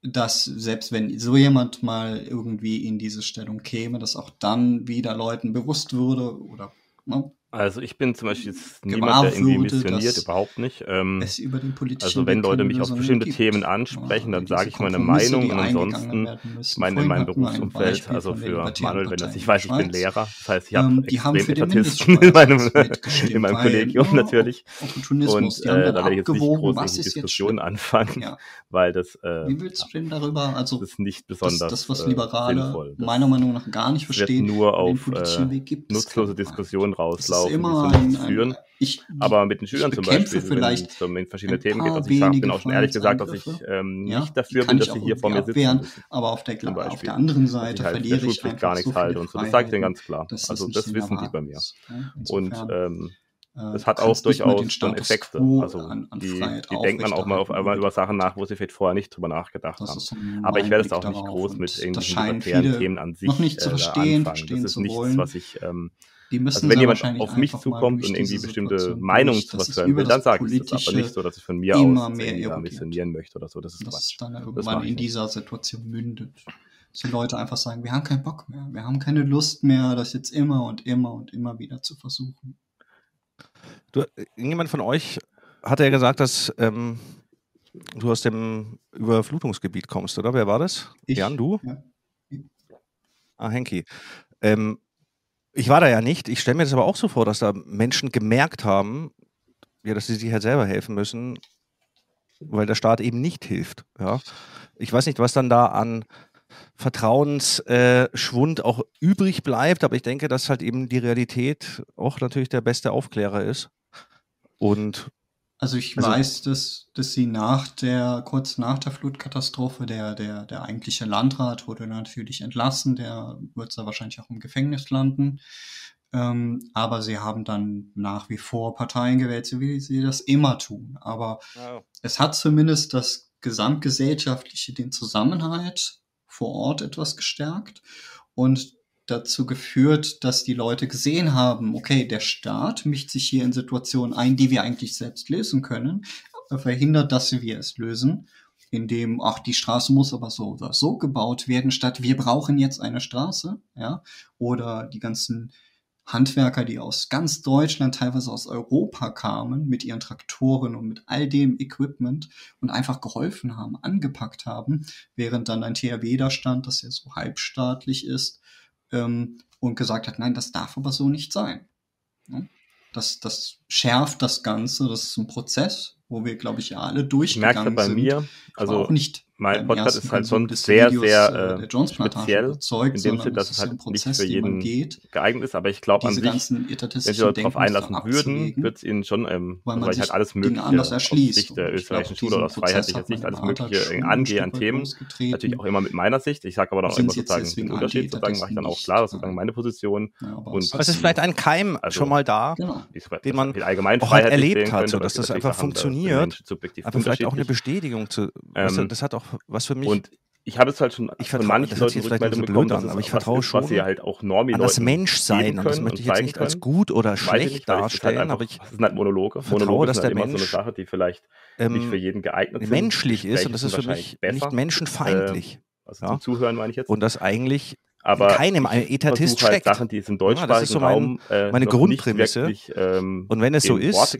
dass selbst wenn so jemand mal irgendwie in diese Stellung käme, dass auch dann wieder Leuten bewusst würde oder ne, also ich bin zum Beispiel jetzt niemand, der irgendwie missioniert, überhaupt nicht. Ähm, also wenn Leute mich auf bestimmte gibt. Themen ansprechen, dann sage ich meine Meinung. und ansonsten, ich meine in meinem Berufsumfeld, also für Manuel, wenn das, ich weiß, ich bin Lehrer, das heißt, ich ähm, habe extrem Etatisten in meinem, in meinem Kollegium ja, natürlich. und äh, da werde ich jetzt nicht groß in die Diskussion anfangen, ja. weil das, äh, Wie willst du denn darüber, also das ist nicht besonders das, das was Liberale meiner Meinung nach gar nicht verstehen, nur auf äh, nutzlose Diskussionen rauslaufen laufen, immer ein, führen. Ich, aber mit den Schülern zum Beispiel, vielleicht wenn es um verschiedene Themen geht. Also ich bin auch schon ehrlich gesagt, dass ich ähm, ja, nicht dafür bin, dass sie hier vor mir sitzen. Aber auf der, auf der anderen Seite ich halt verliere ich einfach gar nichts so halte und so. Das sage ich denen ganz klar. Also das wissen die bei mir. Und ähm, äh, das hat auch durchaus schon Effekte. Also an, an die, die denken dann auch mal auf einmal über Sachen nach, wo sie vielleicht vorher nicht drüber nachgedacht haben. So Aber ich werde es auch nicht groß mit irgendwelchen Themen an sich noch nicht zu äh, verstehen, anfangen. Das ist nichts, was ich ähm, die müssen also wenn jemand auf mich zukommt und irgendwie bestimmte Meinungen zu was hören will, dann sage ich das, aber nicht so, dass ich von mir aus irgendwie da missionieren möchte oder so. Das ist das Quatsch. dann irgendwann in dieser Situation mündet. Dass die Leute einfach sagen, wir haben keinen Bock mehr, wir haben keine Lust mehr, das jetzt immer und immer und immer wieder zu versuchen. Du, irgendjemand von euch hat ja gesagt, dass ähm, du aus dem Überflutungsgebiet kommst, oder? Wer war das? Ich, Jan, du? Ja. Ah, Henki. Ähm, ich war da ja nicht. Ich stelle mir das aber auch so vor, dass da Menschen gemerkt haben, ja, dass sie sich halt selber helfen müssen, weil der Staat eben nicht hilft. Ja. Ich weiß nicht, was dann da an Vertrauensschwund äh, auch übrig bleibt, aber ich denke, dass halt eben die Realität auch natürlich der beste Aufklärer ist. Und also ich also, weiß, dass, dass sie nach der, kurz nach der Flutkatastrophe, der, der, der eigentliche Landrat wurde natürlich entlassen, der wird da wahrscheinlich auch im Gefängnis landen. Ähm, aber sie haben dann nach wie vor Parteien gewählt, so wie sie das immer tun. Aber wow. es hat zumindest das gesamtgesellschaftliche, den Zusammenhalt vor Ort etwas gestärkt. Und dazu geführt, dass die Leute gesehen haben, okay, der Staat mischt sich hier in Situationen ein, die wir eigentlich selbst lösen können, verhindert, dass wir es lösen, indem, ach, die Straße muss aber so oder so gebaut werden, statt wir brauchen jetzt eine Straße, ja, oder die ganzen Handwerker, die aus ganz Deutschland, teilweise aus Europa kamen, mit ihren Traktoren und mit all dem Equipment und einfach geholfen haben, angepackt haben, während dann ein THW da stand, das ja so halbstaatlich ist, ähm, und gesagt hat, nein, das darf aber so nicht sein. Ja? Das, das schärft das Ganze, das ist ein Prozess, wo wir, glaube ich, ja alle durchgegangen ich merke bei sind. mir, also auch nicht mein Podcast ist halt schon sehr, Videos, sehr äh, äh, speziell, überzeugt, in dem Sinne, dass es halt ein nicht Prozess, für jeden geht, geeignet ist, aber ich glaube an sich, wenn sie darauf einlassen würden, wird es ihnen schon, ähm, weil man weil ich sich halt alles Mögliche anders aus erschließt. Sicht der österreichischen glaube, Schule oder aus Prozess freiheitlicher Sicht alles Mögliche angehe an Themen. Natürlich auch immer mit meiner Sicht. Ich sage aber dann auch immer sozusagen den Unterschied, sozusagen mache ich dann auch klar, sozusagen meine Position. Und- es ist vielleicht ein Keim Also- schon mal da, Genau. den man allgemein auch freiheitlich erlebt hat, dass das einfach funktioniert. Aber vielleicht auch eine. Bestätigung zu. das hat auch was für mich. Und ich habe es halt schon Ich von vertrau- manchen das Leuten jetzt vielleicht Rückmeldung so bekommen, an, aber ich vertraue ist, was sie schon halt auch an das Menschsein. Und das möchte ich jetzt nicht als können. gut oder schlecht nicht, ist halt darstellen, einfach, aber ich es sind halt Monologe. vertraue, Monologe dass halt der immer so eine Mensch, Sache, die vielleicht nicht für ähm, jeden geeignet sind. menschlich ist und das ist für mich besser, nicht menschenfeindlich. also ja. zum Zuhören meine ich jetzt. Und das eigentlich aber keinem ein ich Etatist halt steckt. Sachen, die es im Ja, das ist deutschsprachigen so mein- Raum äh, meine Grundprämisse. wirklich ähm, Und wenn es so in ist,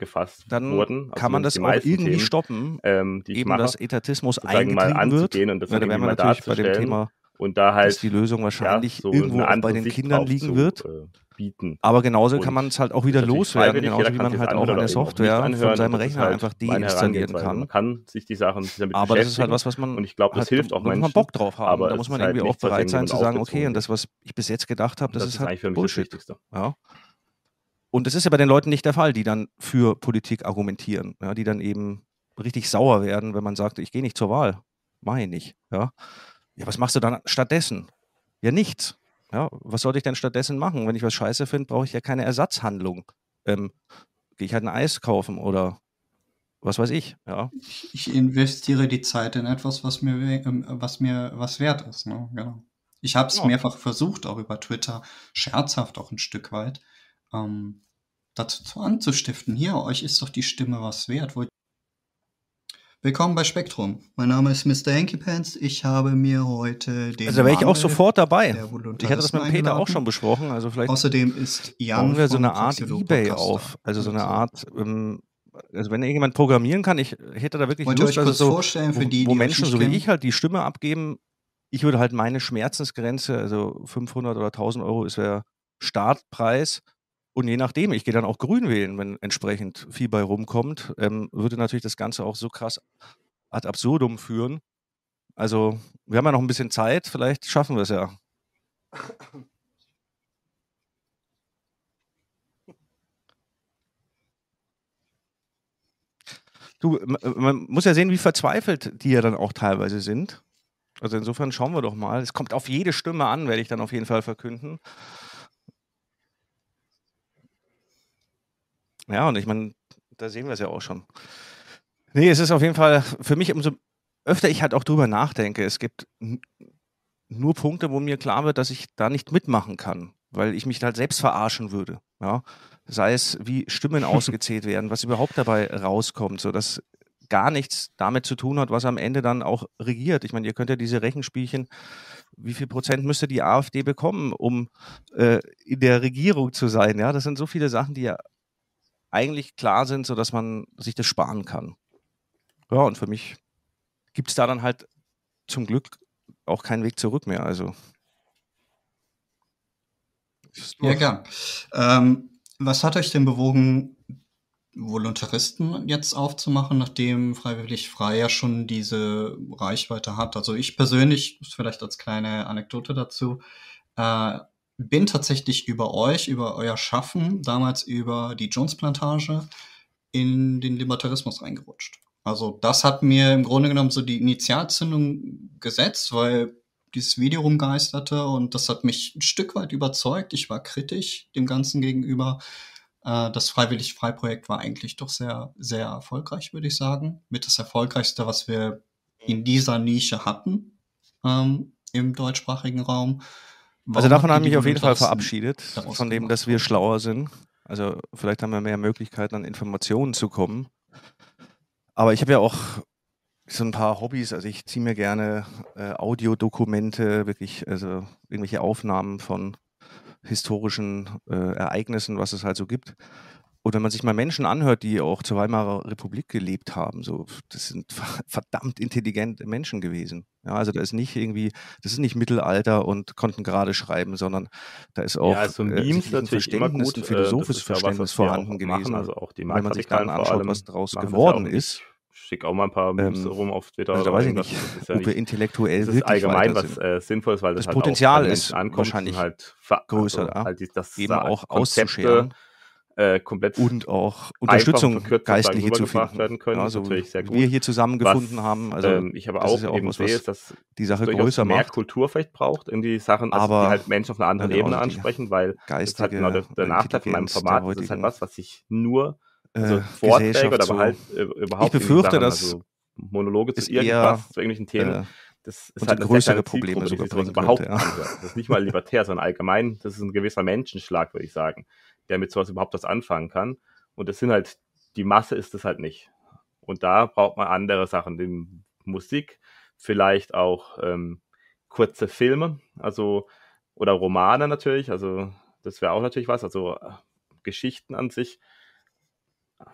dann wurden, also kann man das auch irgendwie Themen, stoppen, ähm, eben mache, dass Etatismus eingetrieben wird. und das Ja, da wären wir natürlich bei dem Thema, und da dass halt die Lösung ja, wahrscheinlich so irgendwo bei den Kindern liegen zu, wird. äh, bieten. Aber genauso kann Und man es halt auch Das wieder loswerden, genauso wie kann man halt das auch eine auch Software von anhören. seinem Das ist Rechner halt einfach deinstallieren kann. Man kann sich die Sachen damit Aber das ist halt beschäftigen was, was man und ich glaube, das halt, hilft da auch muss man Menschen. Bock drauf haben. aber Da muss man halt irgendwie auch nichts, was bereit sein zu sagen, okay, und das, was ich bis jetzt gedacht habe, das, das ist halt eigentlich für mich das Bullshit. Wichtigste. Ja. Und das ist ja bei den Leuten nicht der Fall, die dann für Politik argumentieren, ja, die dann eben richtig sauer werden, wenn man sagt, ich gehe nicht zur Wahl. Mach ich nicht. Ja. ja, was machst du dann stattdessen? Ja, nichts. Ja, was sollte ich denn stattdessen machen? Wenn ich was scheiße finde, brauche ich ja keine Ersatzhandlung. Ähm, Gehe ich halt ein Eis kaufen oder was weiß ich. Ja. Ich, investiere die Zeit in etwas, was mir, ähm, was mir was wert ist. Ne? Genau. Ich habe es Ja. mehrfach versucht, auch über Twitter, scherzhaft auch ein Stück weit, ähm, dazu zu anzustiften. Hier, euch ist doch die Stimme was wert. Wo Willkommen bei Spektrum. Mein Name ist Mr. Hanky Pants. Ich habe mir heute den. Also da wäre ich auch sofort dabei. Ich hatte das mit Peter auch schon besprochen. Also vielleicht Außerdem ist Jan bauen wir so eine Art Ebay auf. Also so eine Also, Art, ähm, also wenn irgendjemand programmieren kann, ich hätte da wirklich Wollt ihr Lust, euch also kurz so, vorstellen, wo, für die, wo die Menschen so wie ich halt die Stimme abgeben. Ich würde halt meine Schmerzensgrenze, also 500 oder 1000 Euro ist der Startpreis. Und je nachdem, ich gehe dann auch grün wählen, wenn entsprechend viel bei rumkommt, ähm, würde natürlich das Ganze auch so krass ad absurdum führen. Also, wir haben ja noch ein bisschen Zeit, vielleicht schaffen wir es ja. Du, m- man muss ja sehen, wie verzweifelt die ja dann auch teilweise sind. Also insofern schauen wir doch mal. Es kommt auf jede Stimme an, werde ich dann auf jeden Fall verkünden. Ja, und ich meine, da sehen wir es ja auch schon. Nee, es ist auf jeden Fall für mich, umso öfter ich halt auch drüber nachdenke, es gibt nur Punkte, wo mir klar wird, dass ich da nicht mitmachen kann, weil ich mich halt selbst verarschen würde. Ja? Sei es, wie Stimmen ausgezählt werden, was überhaupt dabei rauskommt, sodass gar nichts damit zu tun hat, was am Ende dann auch regiert. Ich meine, ihr könnt ja diese Rechenspielchen, wie viel Prozent müsste die AfD bekommen, um äh, in der Regierung zu sein? Ja, das sind so viele Sachen, die ja eigentlich klar sind, sodass man sich das sparen kann. Ja, und für mich gibt es da dann halt zum Glück auch keinen Weg zurück mehr. Also. Ja, gern. Ähm, was hat euch denn bewogen, Voluntaristen jetzt aufzumachen, nachdem Freiwillig Frei ja schon diese Reichweite hat? Also ich persönlich, vielleicht als kleine Anekdote dazu, äh, bin tatsächlich über euch, über euer Schaffen, damals über die Jones-Plantage, in den Libertarismus reingerutscht. Also das hat mir im Grunde genommen so die Initialzündung gesetzt, weil dieses Video rumgeisterte und das hat mich ein Stück weit überzeugt. Ich war kritisch dem Ganzen gegenüber. Äh, Das Freiwillig-Frei-Projekt war eigentlich doch sehr, sehr erfolgreich, würde ich sagen. Mit das erfolgreichste, was wir in dieser Nische hatten ähm, im deutschsprachigen Raum. Also Warum davon habt habe ich mich auf jeden Fall verabschiedet, von dem, dass wir schlauer sind. Also vielleicht haben wir mehr Möglichkeiten, an Informationen zu kommen. Aber ich habe ja auch so ein paar Hobbys. Also ich ziehe mir gerne äh, Audiodokumente, wirklich, also irgendwelche Aufnahmen von historischen äh, Ereignissen, was es halt so gibt. Und wenn man sich mal Menschen anhört, die auch zur Weimarer Republik gelebt haben, so, das sind verdammt intelligente Menschen gewesen. Ja, also da ist nicht irgendwie, das ist nicht Mittelalter und konnten gerade schreiben, sondern da ist auch ja, so ein äh, ein Verständnis, gut, ein philosophisches äh, Verständnis ja was, vorhanden gewesen. Machen, also auch die wenn man sich dann anschaut, was daraus geworden ist. Ich schicke auch mal ein paar Memes ähm, rum auf Twitter. Also da weiß ich nicht, ja ob wir intellektuell das ist allgemein was äh, sinnvoll ist, weil das, das halt Potenzial ist ankommt wahrscheinlich halt größer, also, halt das eben auch auszuscheren äh, komplett und auch Unterstützung geistliche zu finden. werden können. Also, natürlich sehr gut. Wir hier zusammengefunden was, haben. Also ähm, ich aber auch, ja auch eben was, sehe, ist, dass die Sache größer mehr macht. Kultur vielleicht braucht in die Sachen, also aber die halt Menschen auf einer anderen Ebene ansprechen, weil das ist halt genau der, der Nachteil von meinem Format. Das ist halt was, was ich nur also äh, Vorträge oder aber halt äh, überhaupt ich befürchte, dass also Monologe zu irgendwas, zu irgendwelchen Themen. Äh, das ist halt größere Probleme sogar überhaupt könnte, ja. Das ist nicht mal libertär, sondern allgemein, das ist ein gewisser Menschenschlag, würde ich sagen, der mit sowas überhaupt was anfangen kann. Und das sind halt, die Masse ist es halt nicht. Und da braucht man andere Sachen, die Musik, vielleicht auch ähm, kurze Filme, also oder Romane natürlich, also das wäre auch natürlich was, also äh, Geschichten an sich.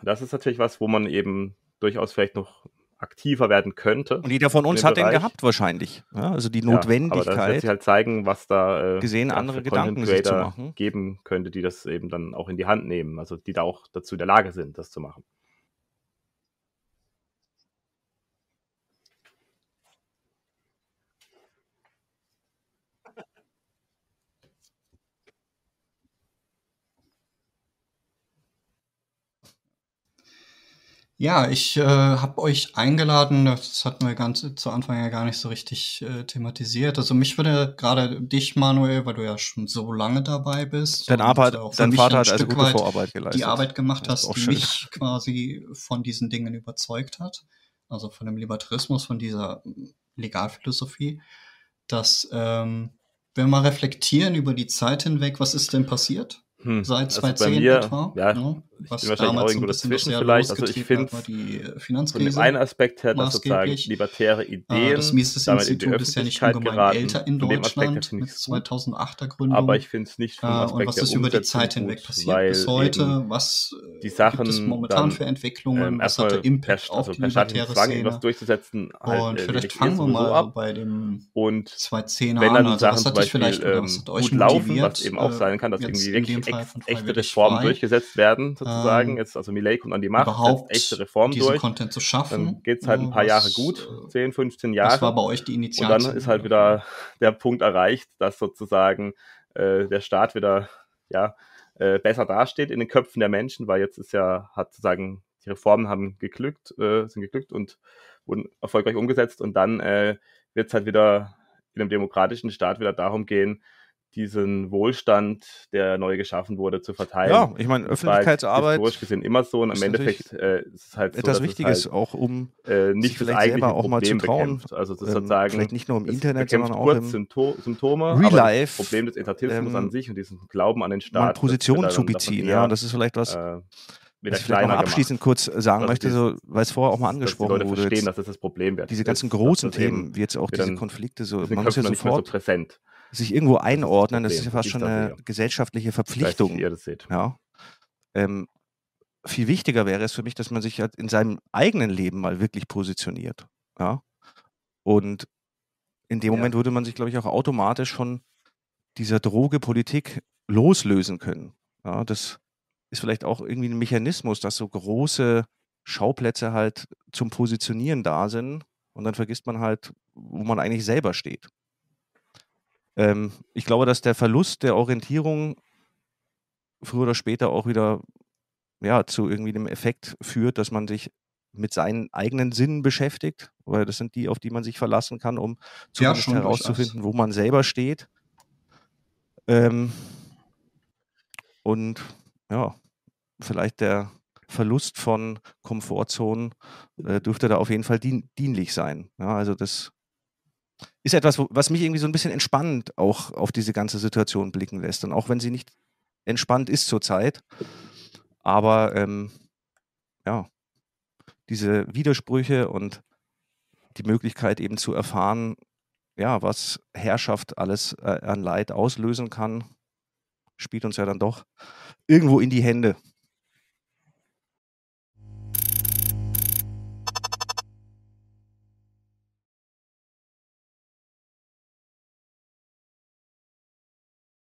Das ist natürlich was, wo man eben durchaus vielleicht noch aktiver werden könnte. Und jeder von uns hat Bereich. den gehabt wahrscheinlich. Ja, also die Notwendigkeit. Ja, aber das wird sich halt zeigen, was da äh, gesehen andere Gedanken sich zu machen. geben könnte, die das eben dann auch in die Hand nehmen, also die da auch dazu in der Lage sind, das zu machen. Ja, ich äh, habe euch eingeladen, das hatten wir ganz zu Anfang ja gar nicht so richtig äh, thematisiert. Also mich würde gerade dich, Manuel, weil du ja schon so lange dabei bist. Dein, Arbeit, dein Vater hat also gute Vorarbeit geleistet. Die Arbeit gemacht hast, die mich quasi von diesen Dingen überzeugt hat. Also von dem Libertarismus, von dieser Legalphilosophie. Dass, ähm, wenn wir mal reflektieren über die Zeit hinweg, was ist denn passiert? Hm. Seit 2010 also mir, etwa. Ja, ne? Was ich bin wahrscheinlich auch irgendwo dazwischen vielleicht. Also ich finde von dem einen Aspekt her, dass sozusagen libertäre Ideen äh, das Mises-Institut ist ja nicht geraten. älter in Deutschland mit 2008er Gründung. Aber ich finde es nicht von äh, Und was ist über die Zeit hinweg passiert bis heute? Was die Sachen gibt es momentan für Entwicklungen? Ähm, was hat der Impact also auf die libertäre Szene? irgendwas durchzusetzen. Halt, und äh, vielleicht fangen wir mal ab. bei dem und 2010er wenn dann an. Also Sachen was hat dich vielleicht ähm, gut laufen, was eben auch äh, sein kann, dass irgendwie in wirklich echte Reformen durchgesetzt werden, sozusagen. ähm, Jetzt, also Millet kommt an die Macht, überhaupt echte Reformen diesen durch. Content zu schaffen. Dann geht es halt ein paar Jahre was, gut, äh, 10, 15 Was Jahre. war bei euch die Und Initialzündung? dann ist halt wieder der Punkt erreicht, dass sozusagen äh, der Staat wieder ja, äh, besser dasteht in den Köpfen der Menschen, weil jetzt ist ja, hat sozusagen, die Reformen haben geglückt, äh, sind geglückt und wurden erfolgreich umgesetzt und dann äh, wird es halt wieder in einem demokratischen Staat wieder darum gehen, diesen Wohlstand, der neu geschaffen wurde, zu verteilen. Ja, ich meine, Öffentlichkeitsarbeit historisch gesehen immer so und im Endeffekt äh, ist es halt so, etwas Wichtiges, es halt, auch um äh, sich nicht das vielleicht selber auch mal zu Problem trauen, bekämpft. Also das ist ähm, sozusagen vielleicht nicht nur im Internet, sondern auch kurz im Sympto Symptome, Real Life, das Problem des Etatismus ähm, an sich und diesen Glauben an den Staat, mal Position zu beziehen. Ja, das ist vielleicht was, äh, was ich vielleicht noch abschließend kurz sagen Also möchte, so, weil es vorher auch mal dass die angesprochen Leute wurde. verstehen, Jetzt, dass das das Problem wird. diese ganzen großen Themen, wie jetzt auch diese Konflikte, so, man muss ja noch nicht mehr so sofort präsent. Sich irgendwo einordnen, das ist ja fast schon eine gesellschaftliche Verpflichtung. wie ihr das seht. Ja. Ähm, viel wichtiger wäre es für mich, dass man sich halt in seinem eigenen Leben mal wirklich positioniert. Ja. Und in dem Ja. Moment würde man sich, glaube ich, auch automatisch von dieser Droge Politik loslösen können. Ja, das ist vielleicht auch irgendwie ein Mechanismus, dass so große Schauplätze halt zum Positionieren da sind und dann vergisst man halt, wo man eigentlich selber steht. Ähm, ich glaube, dass der Verlust der Orientierung früher oder später auch wieder ja, zu irgendwie dem Effekt führt, dass man sich mit seinen eigenen Sinnen beschäftigt, weil das sind die, auf die man sich verlassen kann, um zumindest schon herauszufinden, wo man selber steht. Ähm, und ja, vielleicht der Verlust von Komfortzonen äh, dürfte da auf jeden Fall dien dienlich sein. Ja, also das ist etwas, was mich irgendwie so ein bisschen entspannt auch auf diese ganze Situation blicken lässt. Und auch wenn sie nicht entspannt ist zurzeit, aber ähm, ja, diese Widersprüche und die Möglichkeit eben zu erfahren, ja, was Herrschaft alles äh, an Leid auslösen kann, spielt uns ja dann doch irgendwo in die Hände.